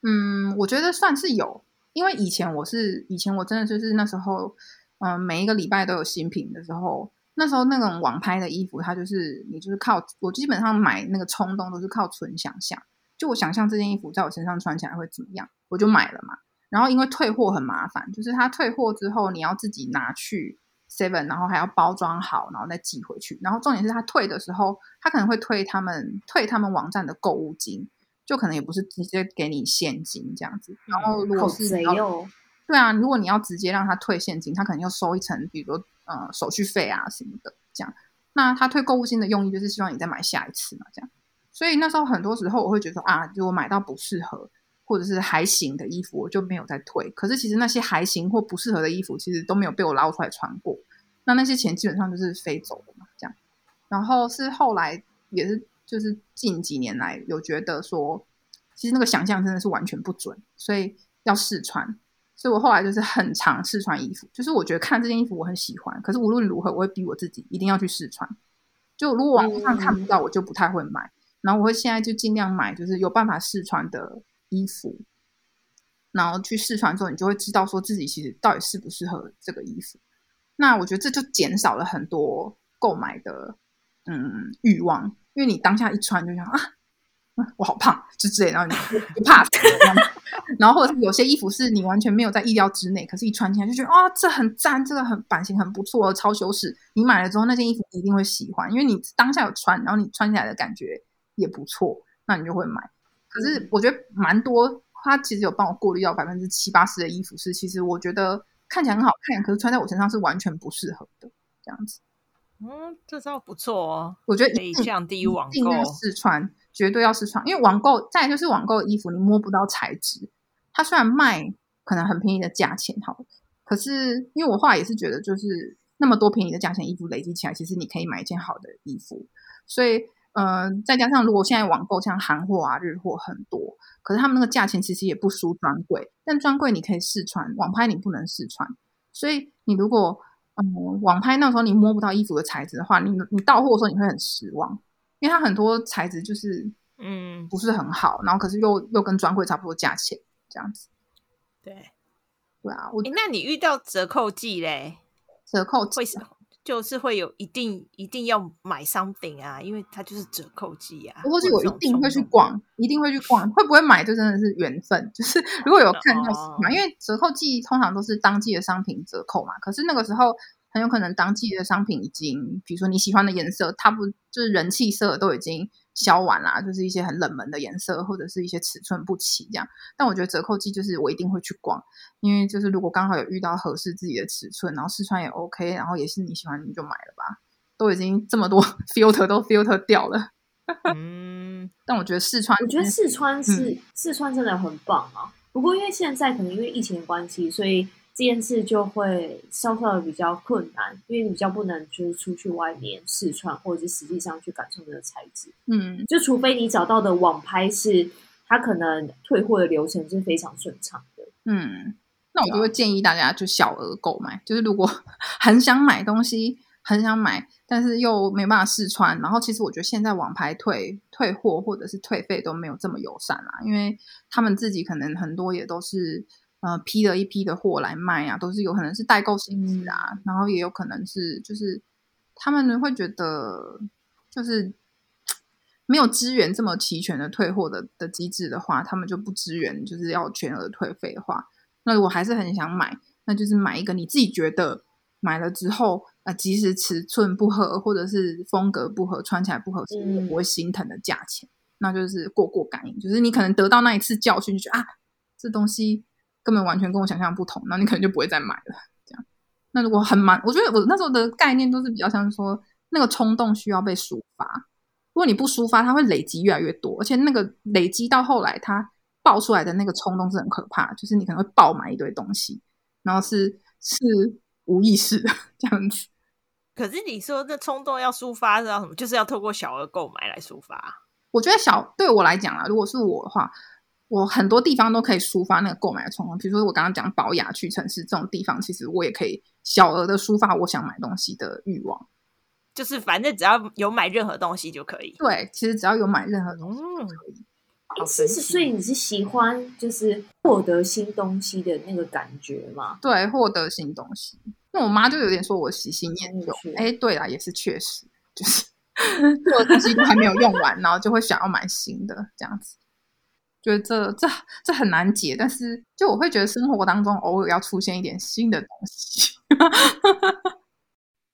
C: 嗯，我觉得算是有，因为以前我是以前我真的就是那时候，嗯、呃，每一个礼拜都有新品的时候，那时候那种网拍的衣服，它就是你就是靠我基本上买那个冲动都是靠纯想象，就我想象这件衣服在我身上穿起来会怎么样，我就买了嘛。然后因为退货很麻烦，就是它退货之后你要自己拿去。seven，然后还要包装好，然后再寄回去。然后重点是他退的时候，他可能会退他们退他们网站的购物金，就可能也不是直接给你现金这样子。然后如果是要对啊，如果你要直接让他退现金，他可能要收一层，比如说呃手续费啊什么的这样。那他退购物金的用意就是希望你再买下一次嘛，这样。所以那时候很多时候我会觉得啊，如果买到不适合或者是还行的衣服，我就没有再退。可是其实那些还行或不适合的衣服，其实都没有被我捞出来穿过。那那些钱基本上就是飞走了嘛，这样。然后是后来也是就是近几年来有觉得说，其实那个想象真的是完全不准，所以要试穿。所以我后来就是很常试穿衣服，就是我觉得看这件衣服我很喜欢，可是无论如何我会逼我自己一定要去试穿。就如果网络上看不到，我就不太会买。然后我会现在就尽量买，就是有办法试穿的。衣服，然后去试穿之后，你就会知道说自己其实到底适不适合这个衣服。那我觉得这就减少了很多购买的嗯欲望，因为你当下一穿就想啊，我好胖，就之类，然后你不怕死。然后或者是有些衣服是你完全没有在意料之内，可是一穿起来就觉得啊，这很赞，这个很版型很不错，超修饰。你买了之后，那件衣服你一定会喜欢，因为你当下有穿，然后你穿起来的感觉也不错，那你就会买。可是我觉得蛮多，他其实有帮我过滤掉百分之七八十的衣服是，其实我觉得看起来很好看，可是穿在我身上是完全不适合的这样子。
A: 嗯，这招不错哦。
C: 我觉得
A: 可以降低网购
C: 试穿，绝对要试穿，因为网购再就是网购的衣服你摸不到材质，它虽然卖可能很便宜的价钱，好，可是因为我后来也是觉得，就是那么多便宜的价钱衣服累积起来，其实你可以买一件好的衣服，所以。嗯、再加上如果现在网购像韩货啊、日货很多，可是他们那个价钱其实也不输专柜，但专柜你可以试穿，网拍你不能试穿。所以你如果嗯网拍那时候你摸不到衣服的材质的话，你你到货的时候你会很失望，因为它很多材质就是嗯不是很好，嗯、然后可是又又跟专柜差不多价钱这样子。
A: 对，
C: 对啊，我
A: 那你遇到折扣季嘞？
C: 折扣季
A: 为什么？就是会有一定一定要买 something 啊，因为它就是折扣季啊。
C: 折扣季我一定会去逛，一定会去逛。会不会买就真的是缘分。就是如果有看到嘛，哦、因为折扣季通常都是当季的商品折扣嘛。可是那个时候很有可能当季的商品已经，比如说你喜欢的颜色，它不就是人气色都已经。销完啦，就是一些很冷门的颜色，或者是一些尺寸不齐这样。但我觉得折扣季就是我一定会去逛，因为就是如果刚好有遇到合适自己的尺寸，然后试穿也 OK，然后也是你喜欢，你就买了吧。都已经这么多 [laughs] filter 都 filter 掉了。[laughs] 嗯，但我觉得试穿，
B: 我觉得试穿是、嗯、试穿真的很棒啊。不过因为现在可能因为疫情的关系，所以。这件事就会稍稍的比较困难，因为你比较不能就是出去外面试穿，或者是实际上去感受那个材质。嗯，就除非你找到的网拍是它可能退货的流程是非常顺畅的。
C: 嗯，那我就会建议大家就小额购买，就是如果 [laughs] 很想买东西，很想买，但是又没办法试穿，然后其实我觉得现在网拍退退货或者是退费都没有这么友善啦，因为他们自己可能很多也都是。呃，批了一批的货来卖啊，都是有可能是代购性质啊，然后也有可能是就是他们会觉得就是没有资源这么齐全的退货的的机制的话，他们就不支援，就是要全额退费的话，那如果还是很想买，那就是买一个你自己觉得买了之后啊，即使尺寸不合或者是风格不合，穿起来不合适，也不会心疼的价钱，那就是过过感应，就是你可能得到那一次教训，就觉得啊，这东西。根本完全跟我想象不同，那你可能就不会再买了。这样，那如果很满，我觉得我那时候的概念都是比较像是说，那个冲动需要被抒发。如果你不抒发，它会累积越来越多，而且那个累积到后来，它爆出来的那个冲动是很可怕，就是你可能会爆买一堆东西，然后是是无意识的这样子。
A: 可是你说这冲动要抒发是要什么？就是要透过小额购买来抒发。
C: 我觉得小对我来讲啊，如果是我的话。我很多地方都可以抒发那个购买的冲动，比如说我刚刚讲保雅、去城市这种地方，其实我也可以小额的抒发我想买东西的欲望，
A: 就是反正只要有买任何东西就可以。
C: 对，其实只要有买任何东西就可以。
B: 所以你是喜欢就是获得新东西的那个感觉吗？
C: 对，获得新东西。那我妈就有点说我喜新厌旧。哎，对啦，也是确实，就是旧的东西都还没有用完，然后就会想要买新的这样子。觉得这这这很难解，但是就我会觉得生活当中偶尔要出现一点新的东西。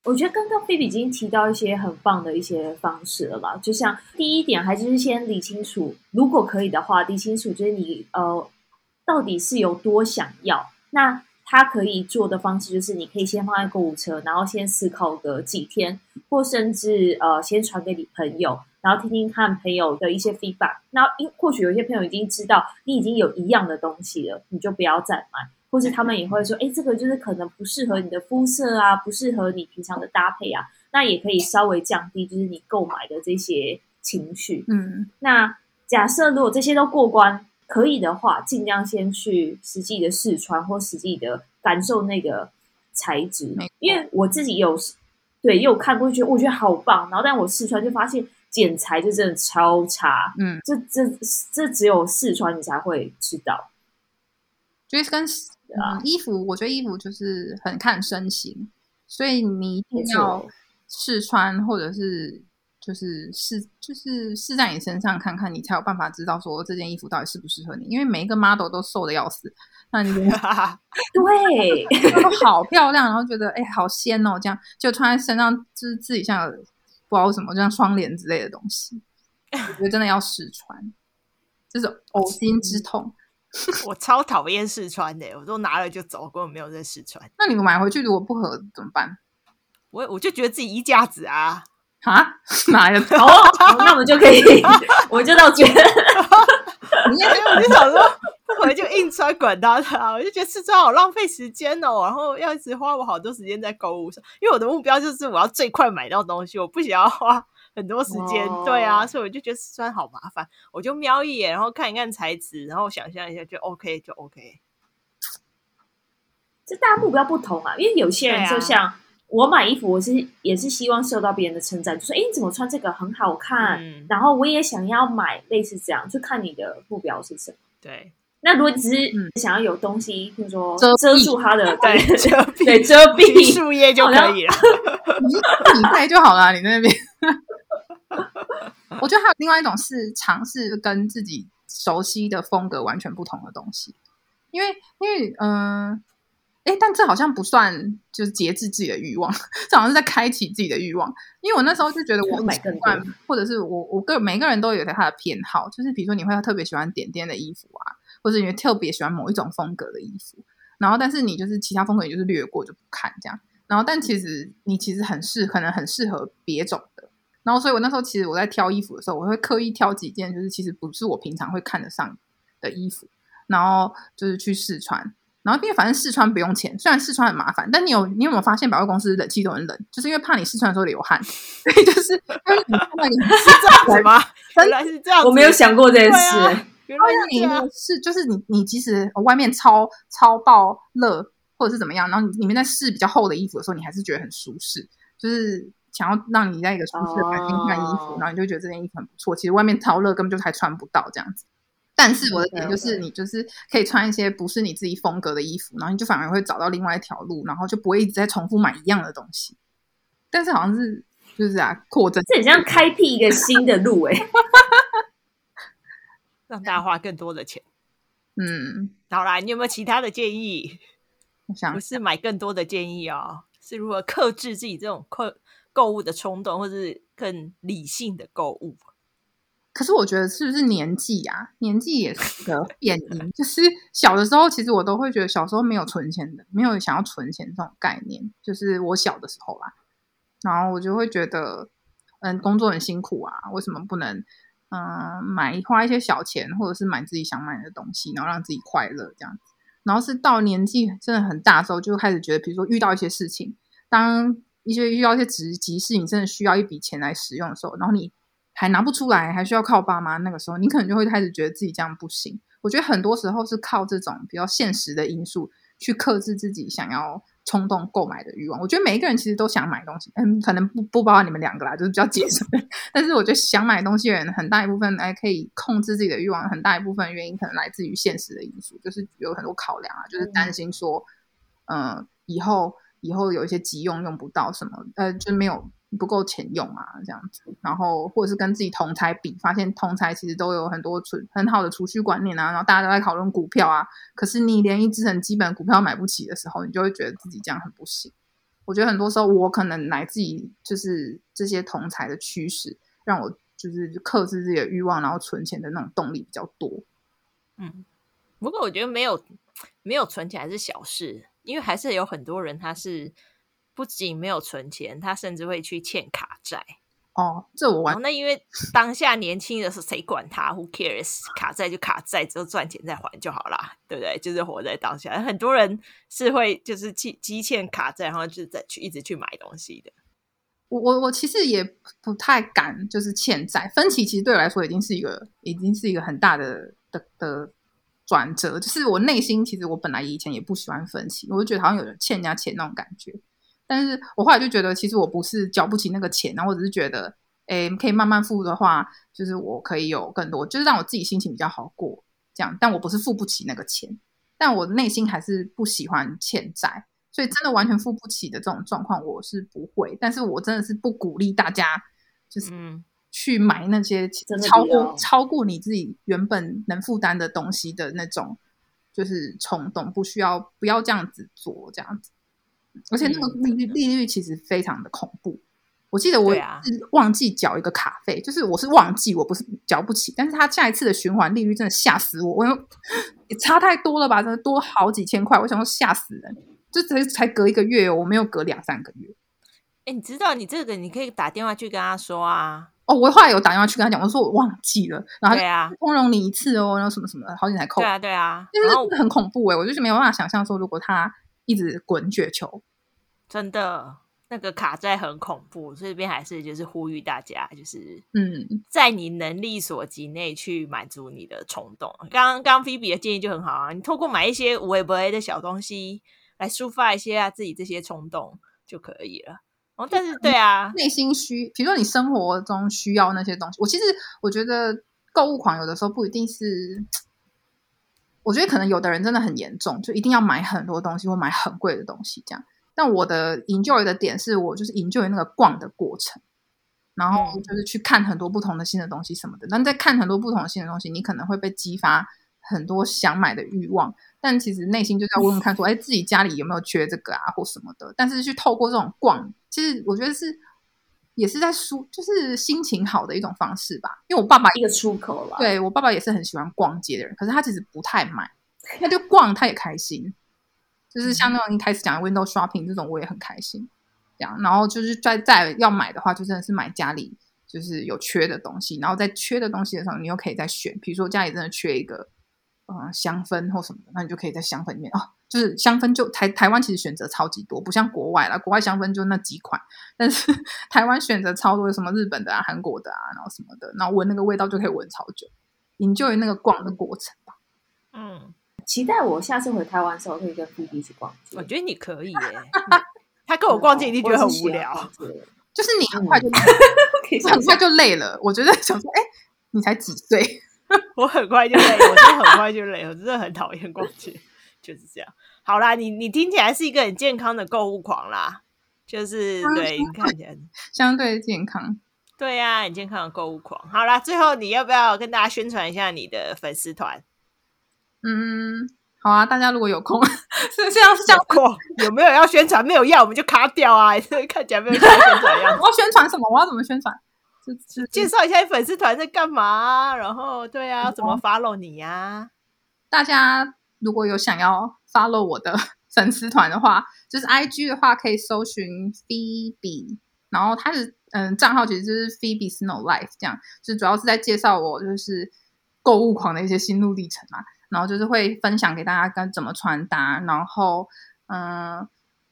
B: 我觉得刚刚菲比已经提到一些很棒的一些方式了吧？就像第一点，还是先理清楚，如果可以的话，理清楚就是你呃到底是有多想要。那他可以做的方式就是，你可以先放在购物车，然后先思考个几天，或甚至呃先传给你朋友。然后听听看朋友的一些 feedback，那因或许有些朋友已经知道你已经有一样的东西了，你就不要再买，或是他们也会说，哎，这个就是可能不适合你的肤色啊，不适合你平常的搭配啊，那也可以稍微降低就是你购买的这些情绪。嗯，那假设如果这些都过关，可以的话，尽量先去实际的试穿或实际的感受那个材质，因为我自己有对也有看过，觉得我觉得好棒，然后但我试穿就发现。剪裁就真的超差，嗯，这这这只有试穿你才会知道。
C: 就是跟啊、嗯、衣服，我觉得衣服就是很看身形，所以你一定要试穿，或者是就是试就是试在你身上看看，你才有办法知道说这件衣服到底适不适合你。因为每一个 model 都瘦的要死，那你 [laughs] 对，[laughs] 都好漂亮，然后觉得哎好仙哦，这样就穿在身上就是自己像。不知道什么，就像窗帘之类的东西，[laughs] 我觉得真的要试穿，这是呕心之痛。[laughs]
A: 我超讨厌试穿的，我都拿了就走，根本没有在试穿。
C: 那你们买回去如果不合怎么办？
A: 我我就觉得自己衣架子啊
C: 啊，[laughs] 哪来的？
B: 好，那我们就可以，我就到这。
A: 你也我就想说，不回就硬穿，管他的啊！我就觉得试穿好浪费时间哦，然后要一直花我好多时间在购物上，因为我的目标就是我要最快买到东西，我不想要花很多时间。哦、对啊，所以我就觉得试穿好麻烦，我就瞄一眼，然后看一看材质，然后想象一下就 OK 就 OK。
B: 这大家目标不同啊，因为有些人就像。我买衣服，我是也是希望受到别人的称赞，就说：“哎，你怎么穿这个很好看？”嗯、然后我也想要买类似这样，就看你的目标是什么。
A: 对，
B: 那如果只是想要有东西，比如说
C: 遮
B: 遮住它的，对
A: 遮蔽
B: 对 [laughs] 遮蔽
A: 树叶就可以了。[laughs]
C: 你带就好了，你在那边。[laughs] 我觉得还有另外一种是尝试跟自己熟悉的风格完全不同的东西，因为因为嗯，哎、呃，但这好像不算就是节制自己的欲望，这好像是在开启自己的欲望。因为我那时候就觉得我买更惯，或者是我我个每个人都有他的偏好，就是比如说你会特别喜欢点点的衣服啊，或者你会特别喜欢某一种风格的衣服，然后但是你就是其他风格你就是略过就不看这样，然后但其实你其实很适可能很适合别种的。然后，所以我那时候其实我在挑衣服的时候，我会刻意挑几件，就是其实不是我平常会看得上的衣服，然后就是去试穿。然后因为反正试穿不用钱，虽然试穿很麻烦，但你有你有没有发现百货公司冷气都很冷，就是因为怕你试穿的时候流汗，[laughs] 所以就是因为你看那个是这样子吗？
A: 原来是这样，
B: 我没有想过这件事。
A: 原来
C: 你是就是你你即使外面超超爆热或者是怎么样，然后你里面在试比较厚的衣服的时候，你还是觉得很舒适，就是。想要让你在一个舒适的环境看衣服，oh. 然后你就觉得这件衣服很不错。其实外面超热，根本就还穿不到这样子。但是我的点就是，你就是可以穿一些不是你自己风格的衣服，然后你就反而会找到另外一条路，然后就不会一直在重复买一样的东西。但是好像是就是啊，扩增，
B: 这很像开辟一个新的路哎、欸，[laughs]
A: 让大家花更多的钱。
C: 嗯，
A: 好啦，你有没有其他的建议？
C: 我想
A: 不是买更多的建议哦，是如何克制自己这种购。购物的冲动，或是更理性的购物。
C: 可是我觉得是不是年纪啊？年纪也是个变因。就是小的时候，其实我都会觉得小时候没有存钱的，没有想要存钱这种概念。就是我小的时候啦，然后我就会觉得，嗯，工作很辛苦啊，为什么不能嗯买花一些小钱，或者是买自己想买的东西，然后让自己快乐这样子。然后是到年纪真的很大的时候，就开始觉得，比如说遇到一些事情，当一些遇到一些急急事，你真的需要一笔钱来使用的时候，然后你还拿不出来，还需要靠爸妈，那个时候你可能就会开始觉得自己这样不行。我觉得很多时候是靠这种比较现实的因素去克制自己想要冲动购买的欲望。我觉得每一个人其实都想买东西，嗯，可能不不包括你们两个啦，就是比较节省。[laughs] 但是我觉得想买东西的人很大一部分还可以控制自己的欲望，很大一部分原因可能来自于现实的因素，就是有很多考量啊，就是担心说，嗯、呃，以后。以后有一些急用用不到什么，呃，就没有不够钱用啊，这样子。然后或者是跟自己同侪比，发现同侪其实都有很多存很好的储蓄观念啊，然后大家都在讨论股票啊，可是你连一只很基本股票买不起的时候，你就会觉得自己这样很不行。我觉得很多时候我可能来自于就是这些同侪的驱使，让我就是克制自己的欲望，然后存钱的那种动力比较多。
A: 嗯，不过我觉得没有没有存钱还是小事。因为还是有很多人，他是不仅没有存钱，他甚至会去欠卡债。
C: 哦，这我完。
A: 那因为当下年轻的时候，谁管他？Who cares？卡债就卡债，之后赚钱再还就好啦，对不对？就是活在当下。很多人是会就是积积欠卡债，然后就再去一直去买东西的。
C: 我我我其实也不太敢，就是欠债分期，其实对我来说已经是一个已经是一个很大的的的。转折就是我内心，其实我本来以前也不喜欢分期，我就觉得好像有人欠人家钱那种感觉。但是我后来就觉得，其实我不是交不起那个钱，然后我只是觉得，哎，可以慢慢付的话，就是我可以有更多，就是让我自己心情比较好过这样。但我不是付不起那个钱，但我内心还是不喜欢欠债，所以真的完全付不起的这种状况，我是不会。但是我真的是不鼓励大家，就是。嗯去买那些超过超过你自己原本能负担的东西的那种，就是冲动，不需要不要这样子做，这样子。而且那个利率利率其实非常的恐怖。我记得我是忘记缴一个卡费，就是我是忘记，我不是缴不起，但是他下一次的循环利率真的吓死我，我又也差太多了吧，真的多好几千块，我想说吓死人，就才才隔一个月，我没有隔两三个月。
A: 哎，你知道你这个你可以打电话去跟他说啊。
C: 哦，我后来有打电话去跟他讲，我说我忘记了，然后
A: 对啊，
C: 通融你一次哦，然后什么什么，好几台扣，
A: 对啊对啊，
C: 就是真的很恐怖哎，我就是没有办法想象说，如果他一直滚雪球，
A: 真的那个卡债很恐怖，所以这边还是就是呼吁大家，就是
C: 嗯，
A: 在你能力所及内去满足你的冲动。刚刚菲比的建议就很好啊，你透过买一些无微不微的小东西来抒发一些啊自己这些冲动就可以了。哦，但是对啊，
C: 内心需，比如说你生活中需要那些东西，我其实我觉得购物狂有的时候不一定是，我觉得可能有的人真的很严重，就一定要买很多东西或买很贵的东西这样。但我的 enjoy 的点是我就是 enjoy 那个逛的过程，然后就是去看很多不同的新的东西什么的。但在看很多不同的新的东西，你可能会被激发很多想买的欲望，但其实内心就在问问看说，哎，自己家里有没有缺这个啊或什么的。但是去透过这种逛，其实我觉得是也是在舒，就是心情好的一种方式吧。因为我爸爸
B: 一个出口了，
C: 对，我爸爸也是很喜欢逛街的人，可是他其实不太买，[laughs] 他就逛他也开心。就是像那种一开始讲的 window shopping 这种，我也很开心。这样，然后就是在在要买的话，就真的是买家里就是有缺的东西，然后在缺的东西的时候，你又可以再选。比如说家里真的缺一个嗯香氛或什么的，那你就可以在香氛里面哦，就是香氛就台台湾其实选择超级多，不像国外啦，国外香氛就那几款，但是 [laughs] 台湾选择超多，什么日本的啊、韩国的啊，然后什么的，然后闻那个味道就可以闻超久，enjoy 那个逛的过程吧。
B: 嗯。期待我下次回台湾的时候可以跟菲比一起逛街。
A: 我觉得你可以耶，[laughs] 他跟我逛街一定觉得很无聊。
C: 就是你很快就 [laughs] 很快就累了。我觉得想说，哎，你才几岁？[laughs]
A: 我很快就累，我真的很快就累，我真的很讨厌逛街，就是这样。好啦，你你听起来是一个很健康的购物狂啦，就是对，你看起来
C: 相对健康。
A: 对呀，很健康的购物狂。好啦，最后你要不要跟大家宣传一下你的粉丝团？
C: 嗯，好啊，大家如果有空，[laughs] 是这样是这样
A: 过，有没有要宣传？没有要，我们就卡掉啊！[laughs] 看起来没有要宣传样。
C: 我要宣传什么？我要怎么宣传？
A: 就介绍一下粉丝团在干嘛，然后对啊，怎么 follow 你呀、啊？
C: 大家如果有想要 follow 我的粉丝团的话，就是 IG 的话可以搜寻 Phoebe，然后他的嗯账号其实就是 Phoebe Snow Life，这样就主要是在介绍我就是购物狂的一些心路历程嘛。然后就是会分享给大家该怎么穿搭，然后，嗯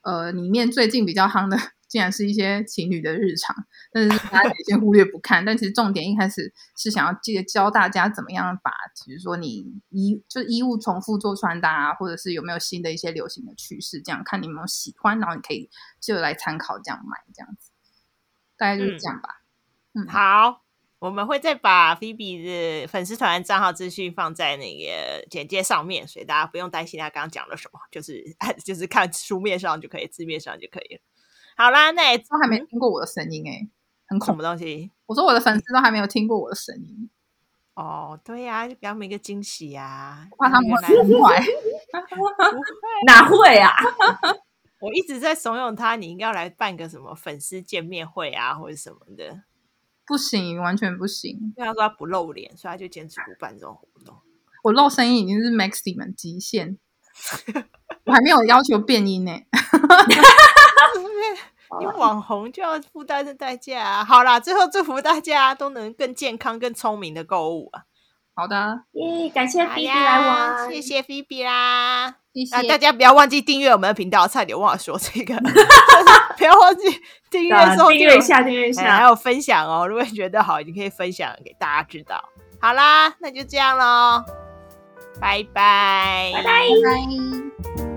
C: 呃，呃，里面最近比较夯的，竟然是一些情侣的日常，但是大家先忽略不看。但其实重点一开始是想要记得教大家怎么样把，比如说你衣就是衣物重复做穿搭啊，或者是有没有新的一些流行的趋势，这样看你有没有喜欢，然后你可以就来参考这样买这样子，大概就是这样吧。
A: 嗯，嗯好。我们会再把菲比的粉丝团账号资讯放在那个简介上面，所以大家不用担心他刚刚讲了什么，就是 [laughs] 就是看书面上就可以，字面上就可以了。好啦，那也
C: 都还没听过我的声音哎，很恐
A: 怖东西。
C: 我说我的粉丝都还没有听过我的声音。
A: 哦，对呀、啊，就给他们一个惊喜呀、啊，
C: 怕他们会坏。[laughs]
B: 哪会啊？[laughs]
A: 我一直在怂恿他，你应该要来办个什么粉丝见面会啊，或者什么的。
C: 不行，完全不行。
A: 因为他说他不露脸，所以他就坚持不办这种活动。
C: 我露声音已经是 maximum 极限，[laughs] 我还没有要求变音呢。[laughs]
A: 你网红就要负担的代价啊！好啦，最后祝福大家都能更健康、更聪明的购物啊！
C: 好的，
B: 耶！感谢菲比来玩，
A: 谢谢菲比啦。
C: 谢谢
A: 大家不要忘记订阅我们的频道，差点忘了说这个，[laughs] 不要忘记订阅、收
B: 订阅一下、订阅一下，
A: 还有分享哦。如果你觉得好，你可以分享给大家知道。好啦，那就这样喽，拜拜，
B: 拜拜。